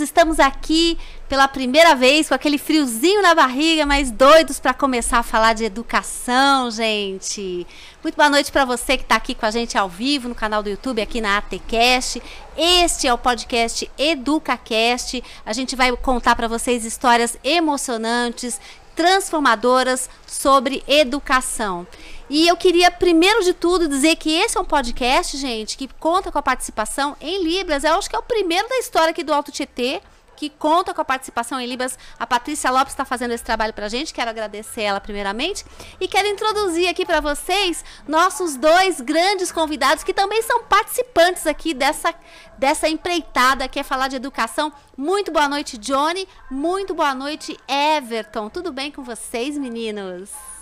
Estamos aqui pela primeira vez com aquele friozinho na barriga, mas doidos para começar a falar de educação, gente. Muito boa noite para você que está aqui com a gente ao vivo no canal do YouTube, aqui na ATCast. Este é o podcast EducaCast. A gente vai contar para vocês histórias emocionantes, transformadoras sobre educação. E eu queria, primeiro de tudo, dizer que esse é um podcast, gente, que conta com a participação em Libras. Eu acho que é o primeiro da história aqui do Alto Tietê que conta com a participação em Libras. A Patrícia Lopes está fazendo esse trabalho para a gente, quero agradecer ela primeiramente. E quero introduzir aqui para vocês nossos dois grandes convidados, que também são participantes aqui dessa, dessa empreitada, que é falar de educação. Muito boa noite, Johnny. Muito boa noite, Everton. Tudo bem com vocês, meninos?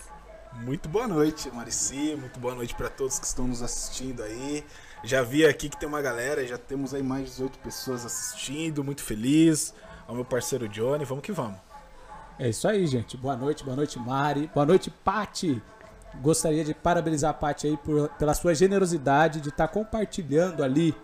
Muito boa noite, Marici. Muito boa noite para todos que estão nos assistindo aí. Já vi aqui que tem uma galera, já temos aí mais de 18 pessoas assistindo. Muito feliz. Ao meu parceiro Johnny, vamos que vamos. É isso aí, gente. Boa noite, boa noite, Mari. Boa noite, Pati. Gostaria de parabenizar a Pati aí por, pela sua generosidade de estar tá compartilhando ali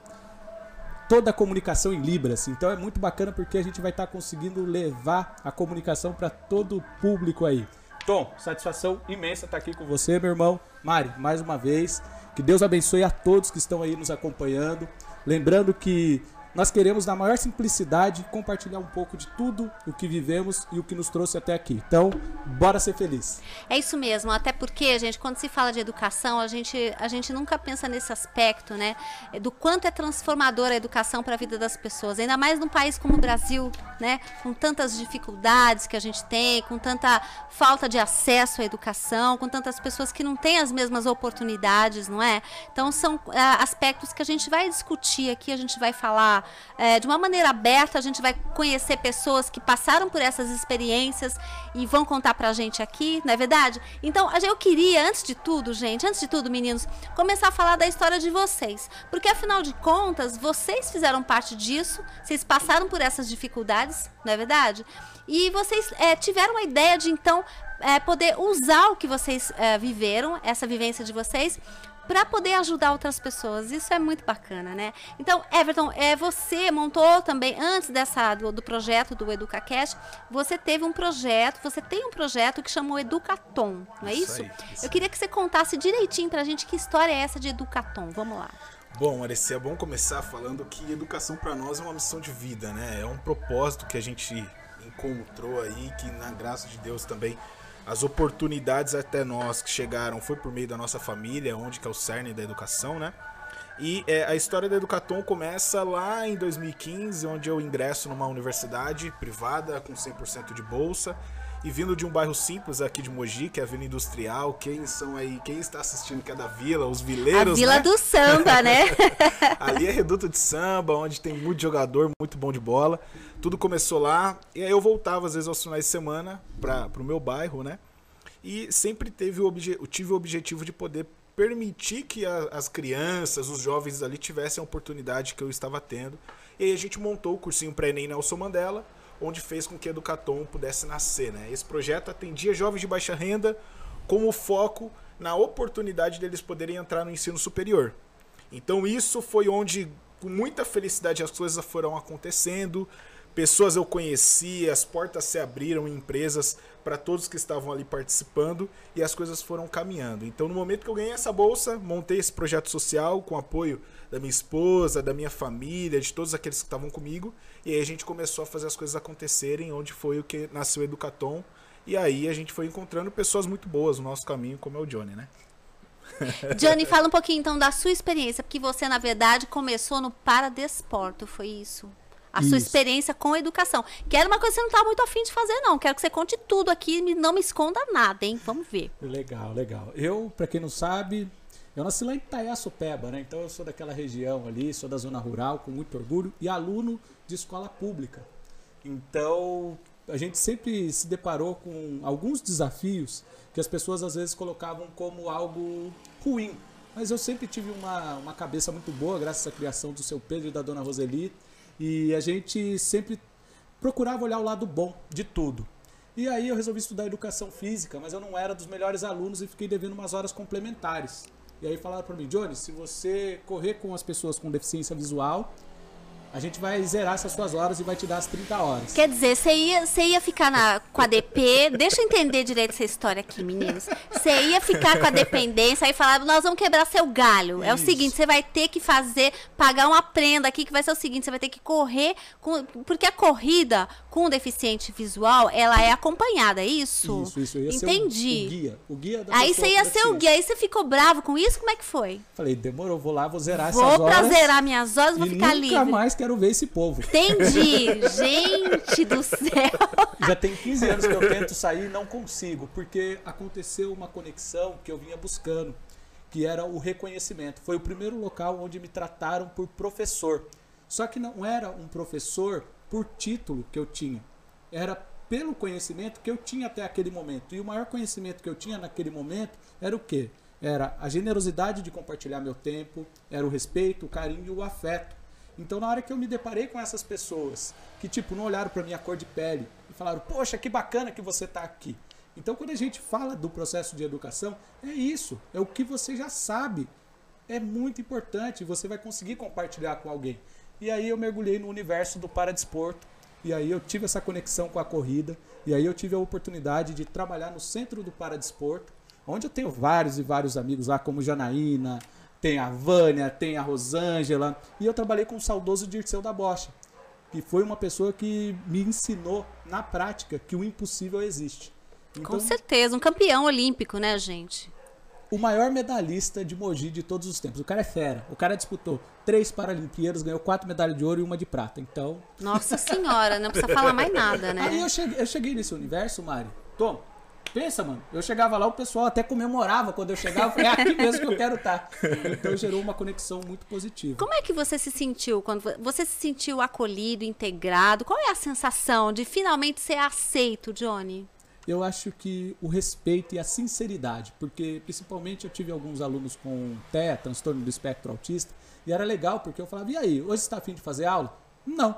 toda a comunicação em Libras. Então é muito bacana porque a gente vai estar tá conseguindo levar a comunicação para todo o público aí. Tom, satisfação imensa estar aqui com você, meu irmão. Mari, mais uma vez, que Deus abençoe a todos que estão aí nos acompanhando. Lembrando que nós queremos, na maior simplicidade, compartilhar um pouco de tudo o que vivemos e o que nos trouxe até aqui. Então, bora ser feliz. É isso mesmo, até porque, gente, quando se fala de educação, a gente, a gente nunca pensa nesse aspecto, né? Do quanto é transformadora a educação para a vida das pessoas. Ainda mais num país como o Brasil, né? Com tantas dificuldades que a gente tem, com tanta falta de acesso à educação, com tantas pessoas que não têm as mesmas oportunidades, não é? Então, são é, aspectos que a gente vai discutir aqui, a gente vai falar é, de uma maneira aberta, a gente vai conhecer pessoas que passaram por essas experiências e vão contar pra gente aqui, não é verdade? Então, eu queria, antes de tudo, gente, antes de tudo, meninos, começar a falar da história de vocês. Porque, afinal de contas, vocês fizeram parte disso, vocês passaram por essas dificuldades, não é verdade? E vocês é, tiveram a ideia de, então, é, poder usar o que vocês é, viveram, essa vivência de vocês, para poder ajudar outras pessoas. Isso é muito bacana, né? Então, Everton, é, você montou também, antes dessa do, do projeto do EducaCast, você teve um projeto, você tem um projeto que chamou Educatom, não é isso? isso? Aí, isso Eu queria que você contasse direitinho para a gente que história é essa de Educatom. Vamos lá. Bom, Arecia, é bom começar falando que educação para nós é uma missão de vida, né? É um propósito que a gente encontrou aí, que na graça de Deus também as oportunidades até nós que chegaram foi por meio da nossa família, onde que é o cerne da educação, né? E é, a história da Educatom começa lá em 2015, onde eu ingresso numa universidade privada com 100% de bolsa. E vindo de um bairro simples aqui de Mogi, que é a Vila Industrial, quem são aí, quem está assistindo que é da vila, os vileiros, A Vila né? do Samba, né? Ali é reduto de samba, onde tem muito jogador, muito bom de bola. Tudo começou lá, e aí eu voltava às vezes aos finais de semana para o meu bairro, né? E sempre teve o eu tive o objetivo de poder permitir que a, as crianças, os jovens ali tivessem a oportunidade que eu estava tendo. E aí a gente montou o cursinho pré-ENEM Nelson Mandela, onde fez com que Educatom pudesse nascer. Né? Esse projeto atendia jovens de baixa renda com o foco na oportunidade deles poderem entrar no ensino superior. Então isso foi onde, com muita felicidade, as coisas foram acontecendo. Pessoas eu conheci, as portas se abriram em empresas para todos que estavam ali participando e as coisas foram caminhando. Então, no momento que eu ganhei essa bolsa, montei esse projeto social com apoio da minha esposa, da minha família, de todos aqueles que estavam comigo, e aí a gente começou a fazer as coisas acontecerem, onde foi o que nasceu o Educatom. E aí a gente foi encontrando pessoas muito boas no nosso caminho, como é o Johnny, né? Johnny, fala um pouquinho então da sua experiência, porque você, na verdade, começou no Paradesporto, foi isso? A Isso. sua experiência com a educação. Que era uma coisa que você não estava muito afim de fazer, não. Quero que você conte tudo aqui e não me esconda nada, hein? Vamos ver. Legal, legal. Eu, para quem não sabe, eu nasci lá em Itaiaçupeba, né? Então eu sou daquela região ali, sou da zona rural, com muito orgulho, e aluno de escola pública. Então a gente sempre se deparou com alguns desafios que as pessoas às vezes colocavam como algo ruim. Mas eu sempre tive uma, uma cabeça muito boa, graças à criação do seu Pedro e da dona Roseli. E a gente sempre procurava olhar o lado bom de tudo. E aí eu resolvi estudar educação física, mas eu não era dos melhores alunos e fiquei devendo umas horas complementares. E aí falaram para mim, Johnny, se você correr com as pessoas com deficiência visual, A gente vai zerar essas suas horas e vai te dar as 30 horas. Quer dizer, você ia, você ia ficar na, com a DP. Deixa eu entender direito essa história aqui, meninos. Você ia ficar com a dependência e falar: nós vamos quebrar seu galho. É o Isso. seguinte: você vai ter que fazer, pagar uma prenda aqui, que vai ser o seguinte: você vai ter que correr. Com, porque a corrida com o deficiente visual, ela é acompanhada, é isso? Isso, isso. Eu ia Entendi. ser o, o guia. O guia da Aí você ia ser o guia. Aí você ficou bravo com isso? Como é que foi? Falei, demorou, vou lá, vou zerar essas Vou horas. pra zerar minhas horas, vou ficar nunca livre. mais quero ver esse povo. Entendi. Gente do céu. Já tem 15 anos que eu tento sair e não consigo, porque aconteceu uma conexão que eu vinha buscando, que era o reconhecimento. Foi o primeiro local onde me trataram por professor. Só que não era um professor por título que eu tinha. Era pelo conhecimento que eu tinha até aquele momento. E o maior conhecimento que eu tinha naquele momento era o quê? Era a generosidade de compartilhar meu tempo, era o respeito, o carinho e o afeto. Então, na hora que eu me deparei com essas pessoas que, tipo, não olharam para minha cor de pele e falaram, poxa, que bacana que você está aqui. Então, quando a gente fala do processo de educação, é isso, é o que você já sabe. É muito importante, você vai conseguir compartilhar com alguém. E aí eu mergulhei no universo do paradesporto, e aí eu tive essa conexão com a corrida, e aí eu tive a oportunidade de trabalhar no centro do paradesporto, onde eu tenho vários e vários amigos lá, como Janaína, tem a Vânia, tem a Rosângela, e eu trabalhei com o saudoso Dirceu da Bocha, que foi uma pessoa que me ensinou na prática que o impossível existe. Com Então, certeza, um campeão olímpico, né, gente? o maior medalhista de Mogi de todos os tempos. O cara é fera. O cara disputou três Paralimpíadas, ganhou quatro medalhas de ouro e uma de prata. Então, Nossa senhora, não precisa falar mais nada, né? Aí eu cheguei, eu cheguei nesse universo, Mari. Tom, pensa, mano. Eu chegava lá, o pessoal até comemorava quando eu chegava. Eu falei, é aqui mesmo que eu quero estar. Então gerou uma conexão muito positiva. Como é que você se sentiu quando vo- você se sentiu acolhido, integrado? Qual é a sensação de finalmente ser aceito, Johnny? Eu acho que o respeito e a sinceridade, porque principalmente eu tive alguns alunos com TEA, transtorno do espectro autista, e era legal porque eu falava, e aí, hoje você está afim de fazer aula? Não.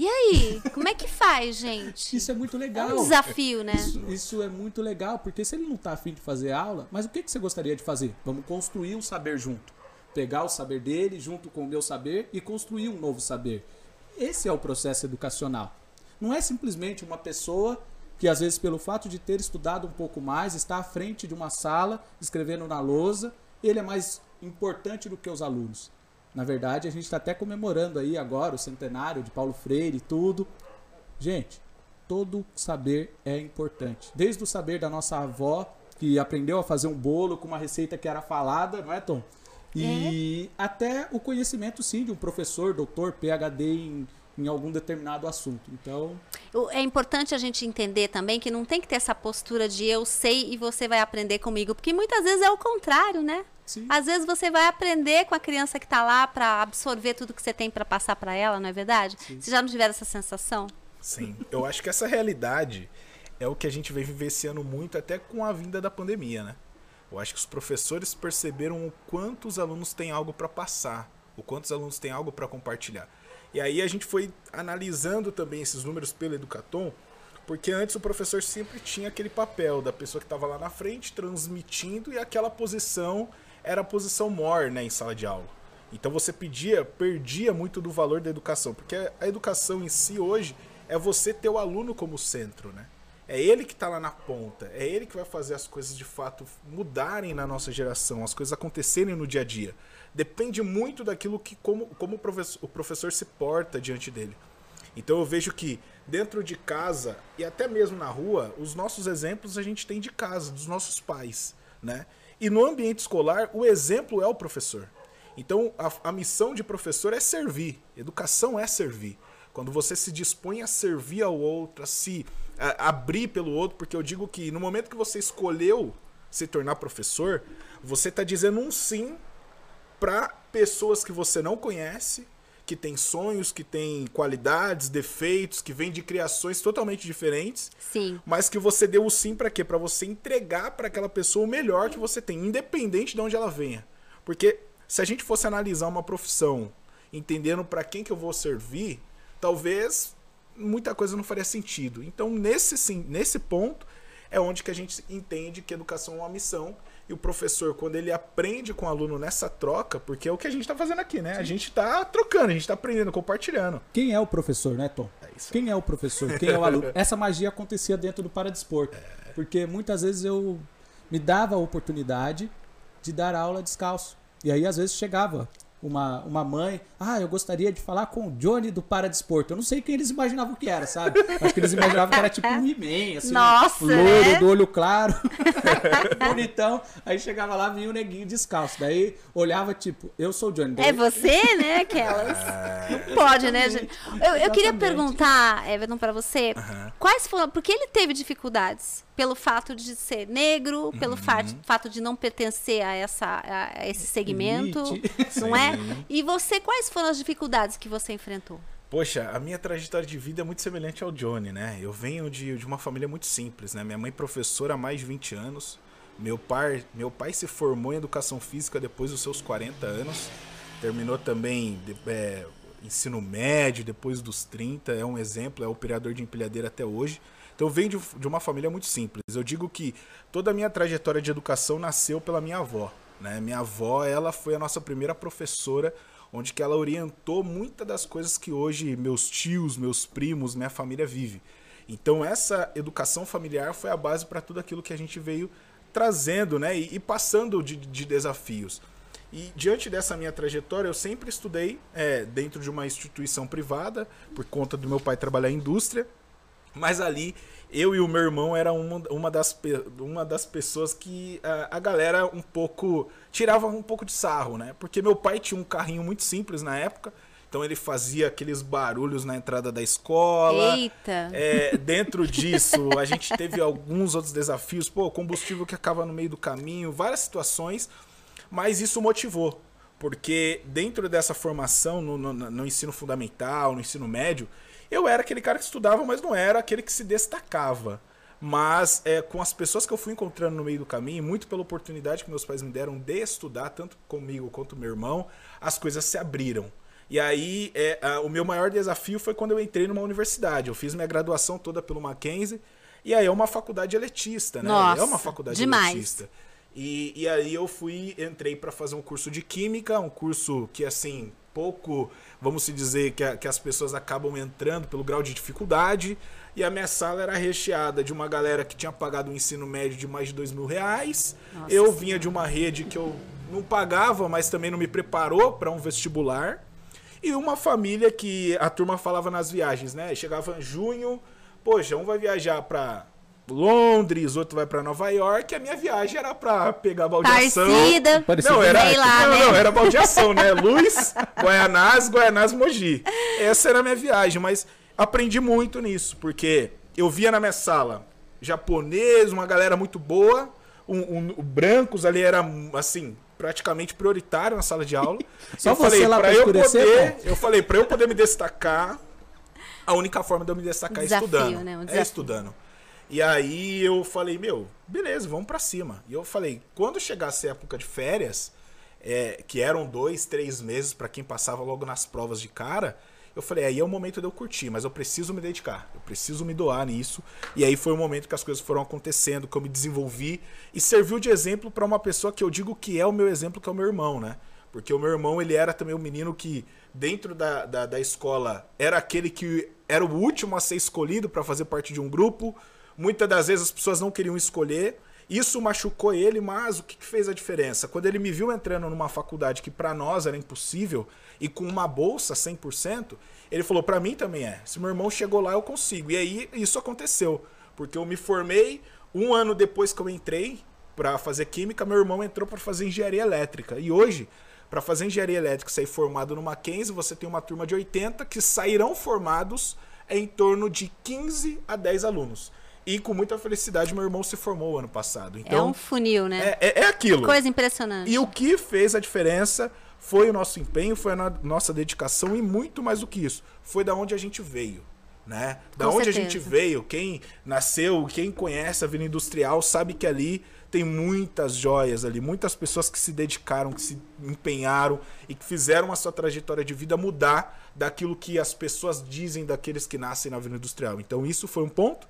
E aí, como é que faz, gente? Isso é muito É legal. um desafio, né? Isso, isso é muito legal, porque se ele não está afim de fazer aula, mas o que, que você gostaria de fazer? Vamos construir um saber junto. Pegar o saber dele junto com o meu saber e construir um novo saber. Esse é o processo educacional. Não é simplesmente uma pessoa que, às vezes, pelo fato de ter estudado um pouco mais, está à frente de uma sala, escrevendo na lousa, ele é mais importante do que os alunos. Na verdade, a gente está até comemorando aí agora o centenário de Paulo Freire e tudo. Gente, todo saber é importante. Desde o saber da nossa avó, que aprendeu a fazer um bolo com uma receita que era falada, não é, Tom? E até o conhecimento, sim, de um professor, doutor, PhD em, em algum determinado assunto. Então, É importante a gente entender também que não tem que ter essa postura de eu sei e você vai aprender comigo, porque muitas vezes é o contrário, né? sim. Às vezes você vai aprender com a criança que tá lá para absorver tudo que você tem para passar para ela, não é verdade? Você já não tiver essa sensação? Sim, eu acho que essa realidade é o que a gente vem vivenciando muito até com a vinda da pandemia, né? Eu acho que os professores perceberam o quanto os alunos têm algo para passar, o quanto os alunos têm algo para compartilhar. E aí a gente foi analisando também esses números pelo Educatom, porque antes o professor sempre tinha aquele papel da pessoa que estava lá na frente transmitindo e aquela posição era a posição mor, né, em sala de aula. Então você pedia, perdia muito do valor da educação, porque a educação em si hoje é você ter o aluno como centro, né? É ele que está lá na ponta, é ele que vai fazer as coisas de fato mudarem na nossa geração, as coisas acontecerem no dia a dia. Depende muito daquilo que como, como o, professor, o professor se porta diante dele. Então eu vejo que dentro de casa e até mesmo na rua, os nossos exemplos a gente tem de casa, dos nossos pais, né? E no ambiente escolar, o exemplo é o professor. Então a, a missão de professor é servir, educação é servir. Quando você se dispõe a servir ao outro, a se a- abrir pelo outro, porque eu digo que no momento que você escolheu se tornar professor, você está dizendo um sim para pessoas que você não conhece, que têm sonhos, que têm qualidades, defeitos, que vêm de criações totalmente diferentes, Sim. mas que você deu o sim para quê? Para você entregar para aquela pessoa o melhor que você tem, independente de onde ela venha. Porque se a gente fosse analisar uma profissão, entendendo para quem que eu vou servir, talvez muita coisa não faria sentido. Então, nesse sim, nesse ponto é onde que a gente entende que educação é uma missão E o professor, quando ele aprende com o aluno nessa troca, porque é o que a gente está fazendo aqui, né? A gente está trocando, a gente está aprendendo, compartilhando. Quem é o professor, né, Tom? É isso. Quem é o professor? Quem é o aluno? Essa magia acontecia dentro do Paradesporto. É. Porque muitas vezes eu me dava a oportunidade de dar aula descalço. E aí, às vezes, chegava uma, uma mãe, ah, eu gostaria de falar com o Johnny do Paradesporto. Eu não sei quem eles imaginavam que era, sabe? Acho que eles imaginavam que era tipo um He-Man, assim, Nossa, loiro, né? do olho claro, bonitão. Aí chegava lá, vinha o neguinho descalço. Daí olhava, tipo, eu sou o Johnny. Daí, É você, né, aquelas? Não pode, né, gente? Eu, eu queria Exatamente. perguntar, Everton, pra você, Aham. quais foram. Porque ele teve dificuldades pelo fato de ser negro, pelo fato, fato de não pertencer a, essa, a esse segmento, Elite. não é? E você, quais foram as dificuldades que você enfrentou? Poxa, a minha trajetória de vida é muito semelhante ao Johnny, né? Eu venho de, de uma família muito simples, né? Minha mãe é professora há mais de 20 anos. Meu pai, meu pai se formou em educação física depois dos seus 40 anos. Terminou também é, ensino médio depois dos 30. É um exemplo, é operador de empilhadeira até hoje. Então eu venho de, de uma família muito simples. Eu digo que toda a minha trajetória de educação nasceu pela minha avó. Né? Minha avó, ela foi a nossa primeira professora, onde que ela orientou muitas das coisas que hoje meus tios, meus primos, minha família vive. Então essa educação familiar foi a base para tudo aquilo que a gente veio trazendo, né? E, e passando de, de desafios. E diante dessa minha trajetória, eu sempre estudei é, dentro de uma instituição privada, por conta do meu pai trabalhar em indústria. Mas ali, eu e o meu irmão era uma, uma, das, uma das pessoas que a, a galera um pouco. tirava um pouco de sarro, né? Porque meu pai tinha um carrinho muito simples na época. Então ele fazia aqueles barulhos na entrada da escola. Eita! É, dentro disso, a gente teve alguns outros desafios. Pô, combustível que acaba no meio do caminho, várias situações. Mas isso motivou. Porque dentro dessa formação, no, no- no ensino fundamental, no ensino médio, eu era aquele cara que estudava, mas não era aquele que se destacava. Mas é, com as pessoas que eu fui encontrando no meio do caminho, muito pela oportunidade que meus pais me deram de estudar, tanto comigo quanto meu irmão, as coisas se abriram. E aí, é, a- o meu maior desafio foi quando eu entrei numa universidade. Eu fiz minha graduação toda pelo Mackenzie. E aí é uma faculdade elitista, né? Nossa, é uma faculdade demais. elitista. E, e aí eu fui, entrei para fazer um curso de química, um curso que assim, pouco, vamos se dizer, que, a- que as pessoas acabam entrando pelo grau de dificuldade. E a minha sala era recheada de uma galera que tinha pagado um ensino médio de mais de dois mil reais. Nossa eu Senhora. vinha de uma rede que eu não pagava, mas também não me preparou para um vestibular. E uma família que a turma falava nas viagens, né? Chegava em junho, poxa, um vai viajar pra Londres, outro vai pra Nova York, a minha viagem era pra pegar baldeação. Parecida. Parecida. Não, era, Sei lá, não, né? não, era baldeação, né? Luz, Guaianás, Guaianás, Mogi. Essa era a minha viagem, mas aprendi muito nisso, porque eu via na minha sala japonês, uma galera muito boa, um, um- o brancos ali era, assim, praticamente prioritário na sala de aula. Só eu você falei, lá pra eu poder, pô? eu falei, pra eu poder me destacar, a única forma de eu me destacar Desafio, é estudando. né? Um é estudando. E aí eu falei, meu, beleza, vamos pra cima. E eu falei, quando chegasse a época de férias, é, que eram dois, três meses pra quem passava logo nas provas de cara, eu falei, aí é o momento de eu curtir, mas eu preciso me dedicar, eu preciso me doar nisso. E aí foi o momento que as coisas foram acontecendo, que eu me desenvolvi e serviu de exemplo pra uma pessoa que eu digo que é o meu exemplo, que é o meu irmão, né? Porque o meu irmão, ele era também um menino que, dentro da, da, da escola, era aquele que era o último a ser escolhido pra fazer parte de um grupo. Muitas das vezes as pessoas não queriam escolher. Isso machucou ele, mas o que fez a diferença? Quando ele me viu entrando numa faculdade que pra nós era impossível e com uma bolsa 100%, ele falou: pra mim também é. Se meu irmão chegou lá, eu consigo. E aí isso aconteceu, porque eu me formei um ano depois que eu entrei pra fazer química, meu irmão entrou pra fazer engenharia elétrica. E hoje, pra fazer engenharia elétrica sair formado no Mackenzie, você tem uma turma de 80 que sairão formados em torno de 15 a 10 alunos. E com muita felicidade, meu irmão se formou ano passado. é Então, um funil, né? é, é, é aquilo. Coisa impressionante. E o que fez a diferença foi o nosso empenho, foi a no- nossa dedicação e muito mais do que isso. Foi da onde a gente veio. Né? Da Com onde a certeza. gente veio, quem nasceu, quem conhece a Vila Industrial sabe que ali tem muitas joias ali, muitas pessoas que se dedicaram, que se empenharam e que fizeram a sua trajetória de vida mudar daquilo que as pessoas dizem daqueles que nascem na Vila Industrial. Então isso foi um ponto.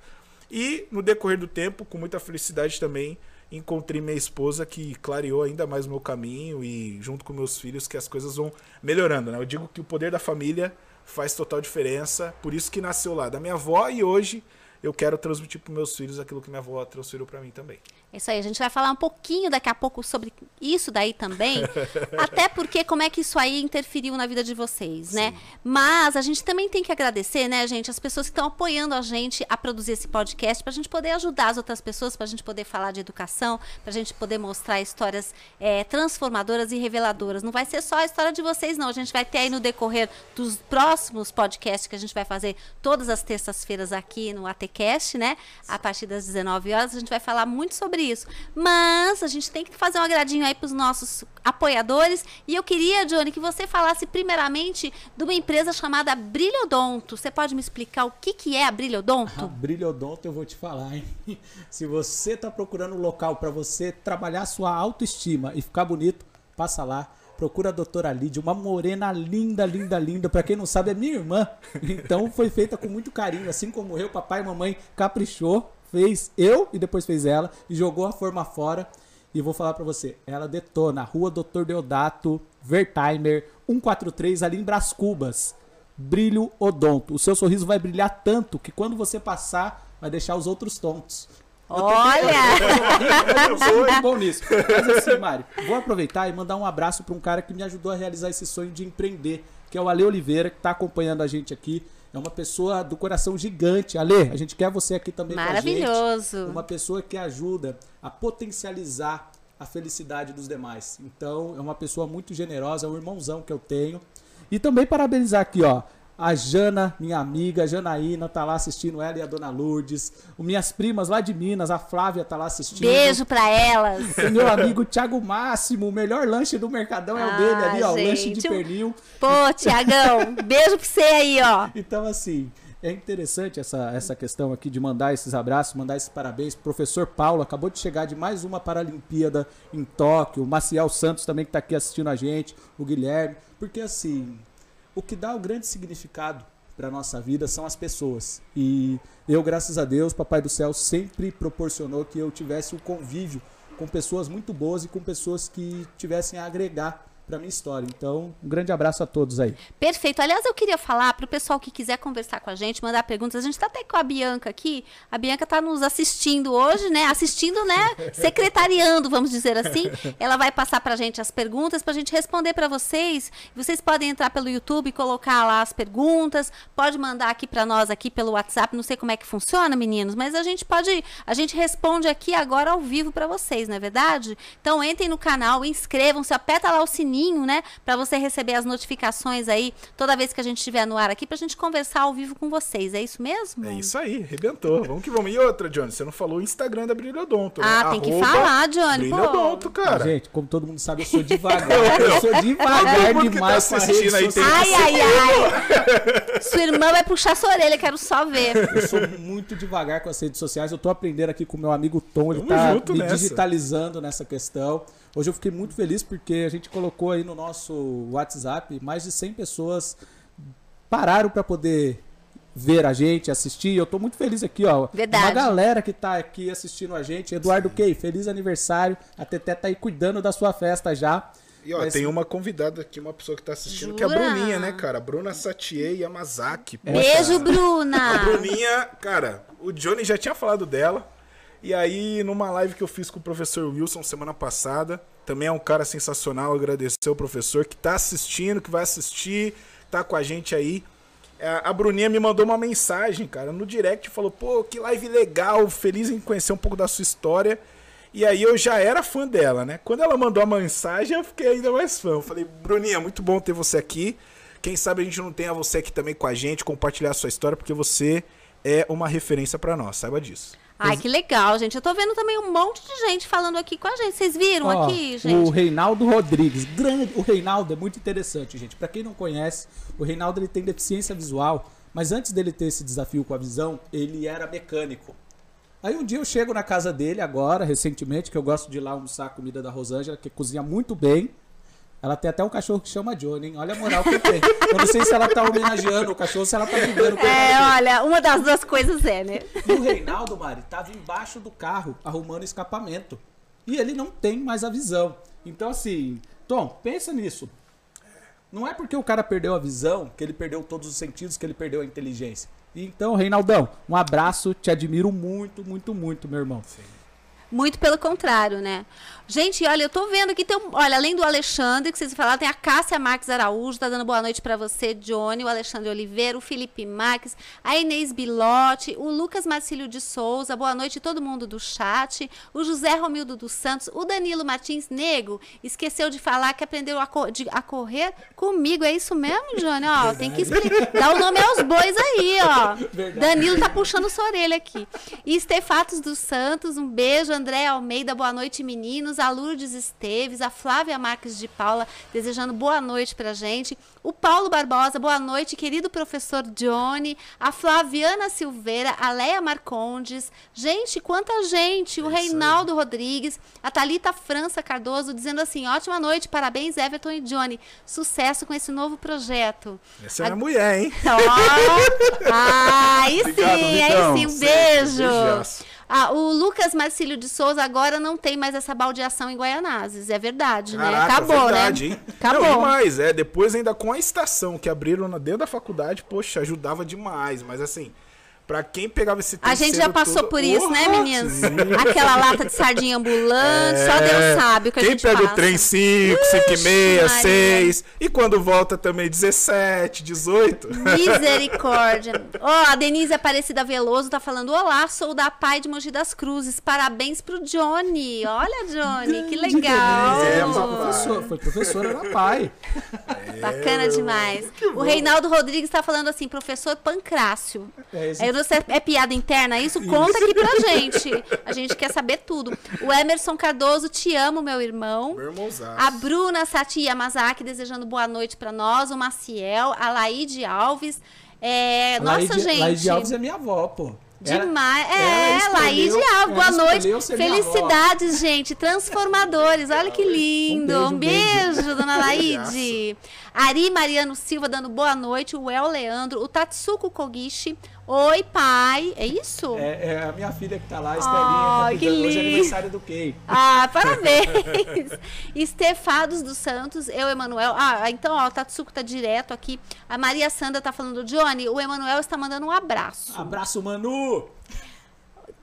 E no decorrer do tempo, com muita felicidade também, encontrei minha esposa que clareou ainda mais o meu caminho e junto com meus filhos que as coisas vão melhorando, né? Eu digo que o poder da família faz total diferença, por isso que nasceu lá da minha avó e hoje eu quero transmitir para meus filhos aquilo que minha avó transferiu para mim também. É isso aí, a gente vai falar um pouquinho daqui a pouco sobre isso daí também, até porque como é que isso aí interferiu na vida de vocês, né? Mas a gente também tem que agradecer, né, gente, as pessoas que estão apoiando a gente a produzir esse podcast, para a gente poder ajudar as outras pessoas, para a gente poder falar de educação, para a gente poder mostrar histórias é, transformadoras e reveladoras. Não vai ser só a história de vocês, não. A gente vai ter aí no decorrer dos próximos podcasts que a gente vai fazer todas as terças-feiras aqui no ATCast, né? A partir das 19 horas, a gente vai falar muito sobre isso. Mas a gente tem que fazer um agradinho aí para os nossos apoiadores. E eu queria, Johnny, que você falasse primeiramente de uma empresa chamada Brilhodonto. Você pode me explicar o que, que é a Brilhodonto? A Brilhodonto eu vou te falar, hein? Se você está procurando um local para você trabalhar sua autoestima e ficar bonito, passa lá. Procura a doutora Lídia, uma morena linda, linda, linda. Para quem não sabe, é minha irmã. Então foi feita com muito carinho. Assim como eu, papai e mamãe caprichou fez eu e depois fez ela e jogou a forma fora. E vou falar para você, ela detona, Rua Doutor Deodato, Vertimer, 143 ali em Bras Cubas. Brilho odonto. O seu sorriso vai brilhar tanto que quando você passar, vai deixar os outros tontos. Olha! Eu sou muito bom nisso. Mas assim, Mari, vou aproveitar e mandar um abraço para um cara que me ajudou a realizar esse sonho de empreender, que é o Ale Oliveira, que está acompanhando a gente aqui. É uma pessoa do coração gigante. Ale, a gente quer você aqui também Maravilhoso. com a gente. Uma pessoa que ajuda a potencializar a felicidade dos demais. Então, é uma pessoa muito generosa, é um irmãozão que eu tenho. E também parabenizar aqui, ó, a Jana, minha amiga, a Janaína, tá lá assistindo, ela e a Dona Lourdes. O minhas primas lá de Minas, a Flávia tá lá assistindo. Beijo pra elas. O meu amigo Thiago Máximo, o melhor lanche do Mercadão é o dele Ah, ali, ó, o lanche de pernil. Pô, Tiagão, beijo pra você aí, ó. Então, assim, é interessante essa, essa questão aqui de mandar esses abraços, mandar esses parabéns. Professor Paulo acabou de chegar de mais uma Paralimpíada em Tóquio. O Maciel Santos também que está aqui assistindo a gente, o Guilherme. Porque, assim, o que dá o grande significado para nossa vida são as pessoas. E eu, graças a Deus, Papai do Céu sempre proporcionou que eu tivesse um convívio com pessoas muito boas e com pessoas que tivessem a agregar para minha história. Então, um grande abraço a todos aí. Perfeito. Aliás, eu queria falar para o pessoal que quiser conversar com a gente, mandar perguntas. A gente está até com a Bianca aqui. A Bianca está nos assistindo hoje, né? Assistindo, né? Secretariando, vamos dizer assim. Ela vai passar para a gente as perguntas para a gente responder para vocês. Vocês podem entrar pelo YouTube e colocar lá as perguntas. Pode mandar aqui para nós aqui pelo WhatsApp. Não sei como é que funciona, meninos, mas a gente pode, a gente responde aqui agora ao vivo para vocês, não é verdade? Então entrem no canal, inscrevam-se, aperta lá o sininho, né, para você receber as notificações aí toda vez que a gente estiver no ar aqui pra gente conversar ao vivo com vocês. É isso mesmo? É isso aí, arrebentou. Vamos que vamos. E outra, Johnny, você não falou o Instagram da Brilhodonto, né? Ah, tem que Arroba falar, Johnny. Brilhodonto, cara. Gente, como todo mundo sabe, eu sou devagar. eu sou devagar que tá demais a rede assistindo aí tem-. Ai, ai, ai. Sua irmã vai puxar sua orelha, quero só ver. Eu sou muito devagar com as redes sociais. Eu tô aprendendo aqui com o meu amigo Tom. Ele Tamo tá junto me nessa. digitalizando nessa questão. Hoje eu fiquei muito feliz porque a gente colocou aí no nosso WhatsApp mais de 100 pessoas pararam para poder ver a gente, assistir. Eu tô muito feliz aqui, ó. Verdade. Uma galera que tá aqui assistindo a gente. Eduardo Key, feliz aniversário. A Teté tá aí cuidando da sua festa já. E ó, Mas- tem uma convidada aqui, uma pessoa que tá assistindo, que é a Jura? Bruninha, né, cara? Bruna Satie Yamazaki. Beijo, cara. A Bruna. Bruninha, cara, o Johnny já tinha falado dela. E aí, numa live que eu fiz com o professor Wilson semana passada, também é um cara sensacional. Agradecer o professor que tá assistindo, que vai assistir, tá com a gente aí. É, A Bruninha me mandou uma mensagem, cara, no direct, falou: pô, que live legal, feliz em conhecer um pouco da sua história. E aí eu já era fã dela, né? Quando ela mandou a mensagem, eu fiquei ainda mais fã. Eu falei, Bruninha, muito bom ter você aqui. Quem sabe a gente não tenha você aqui também com a gente, compartilhar a sua história, porque você é uma referência pra nós, saiba disso. Ai, que legal, gente. Eu tô vendo também um monte de gente falando aqui com a gente. Vocês viram Ó, aqui, O gente? Reinaldo Rodrigues. Grande, o Reinaldo é muito interessante, gente. Pra quem não conhece, o Reinaldo ele tem deficiência visual, mas antes dele ter esse desafio com a visão, ele era mecânico. Aí um dia eu chego na casa dele agora, recentemente, que eu gosto de ir lá almoçar a comida da Rosângela, que cozinha muito bem. Ela tem até um cachorro que chama Johnny, hein? Olha a moral que tem. Eu não sei se ela tá homenageando o cachorro, se ela tá brigando com É, olha, uma das duas coisas é, né? E o Reinaldo, Mari, tava embaixo do carro, arrumando escapamento. e ele não tem mais a visão. Então, assim, Tom, pensa nisso. Não é porque o cara perdeu a visão que ele perdeu todos os sentidos, que ele perdeu a inteligência. Então, Reinaldão, um abraço, te admiro muito, muito, muito, meu irmão. Sim. Muito pelo contrário, né? Gente, olha, eu tô vendo aqui tem um, olha, além do Alexandre que vocês falaram, tem a Cássia Marques Araújo, tá dando boa noite para você, Johnny, o Alexandre Oliveira, o Felipe Marques, a Inês Bilotti, o Lucas Marcílio de Souza, boa noite todo mundo do chat, o José Romildo dos Santos, o Danilo Martins Nego, esqueceu de falar que aprendeu a, co de, a correr comigo, é isso mesmo, Johnny? Ó, tem que explicar, dar o nome aos bois aí, ó. Verdade. Danilo tá puxando sua orelha aqui. E Estefatos dos Santos, um beijo, André Almeida, boa noite, meninos. A Lourdes Esteves, a Flávia Marques de Paula, desejando boa noite pra gente. O Paulo Barbosa, boa noite, querido professor Johnny. A Flaviana Silveira, a Leia Marcondes. Gente, quanta gente! O é Reinaldo Rodrigues, a Talita França Cardoso, dizendo assim: ótima noite, parabéns, Everton e Johnny. Sucesso com esse novo projeto. Essa é a... minha mulher, hein? Oh, ah, aí sim, aí sim, um beijo. Ah, o Lucas Marcílio de Souza agora não tem mais essa baldeação em Guaianazes. É verdade, né? Caraca, né? Acabou, verdade, né? Hein? Acabou. Não, mais, é. Depois ainda com a estação que abriram dentro da faculdade, poxa, ajudava demais. Mas assim, Pra quem pegava esse A gente já passou todo... por isso, né, meninos? Sim. Aquela lata de sardinha ambulante, é... só Deus sabe o que quem a gente passa. Quem pega o trem 5, 5 e meia, 6, e quando volta também 17, 18. Misericórdia. Ó, oh, a Denise Aparecida Veloso tá falando, olá, sou da Pai de Mogi das Cruzes, parabéns pro Johnny. Olha, Johnny, que legal. É, professor, foi professora da Pai. É, Bacana demais. O Reinaldo Rodrigues tá falando assim, professor Pancrácio. É, esse é piada interna isso? Conta aqui pra gente. A gente quer saber tudo. O Emerson Cardoso, te amo, meu irmão. Meu irmãozaço. A Bruna Sati Yamazaki desejando boa noite pra nós. O Maciel, a Laide Alves. É, nossa, Laide, gente. Laide Alves é minha avó, pô. Demais. é, Laís de Alves. Boa noite. Felicidades, gente. Transformadores. Olha que lindo. Um beijo, um beijo dona Laide. Ari Mariano Silva dando boa noite. O El Leandro. O Tatsuko Kogishi. Oi, pai. É isso? É, é a minha filha que tá lá, a Estelinha. Oh, que lindo. Hoje é aniversário do Kay. Ah, parabéns. Estefados dos Santos, eu, Emanuel. Ah, então, ó, o Tatsuko tá direto aqui. A Maria Sandra tá falando, Johnny, o Emanuel está mandando um abraço. Abraço, Manu!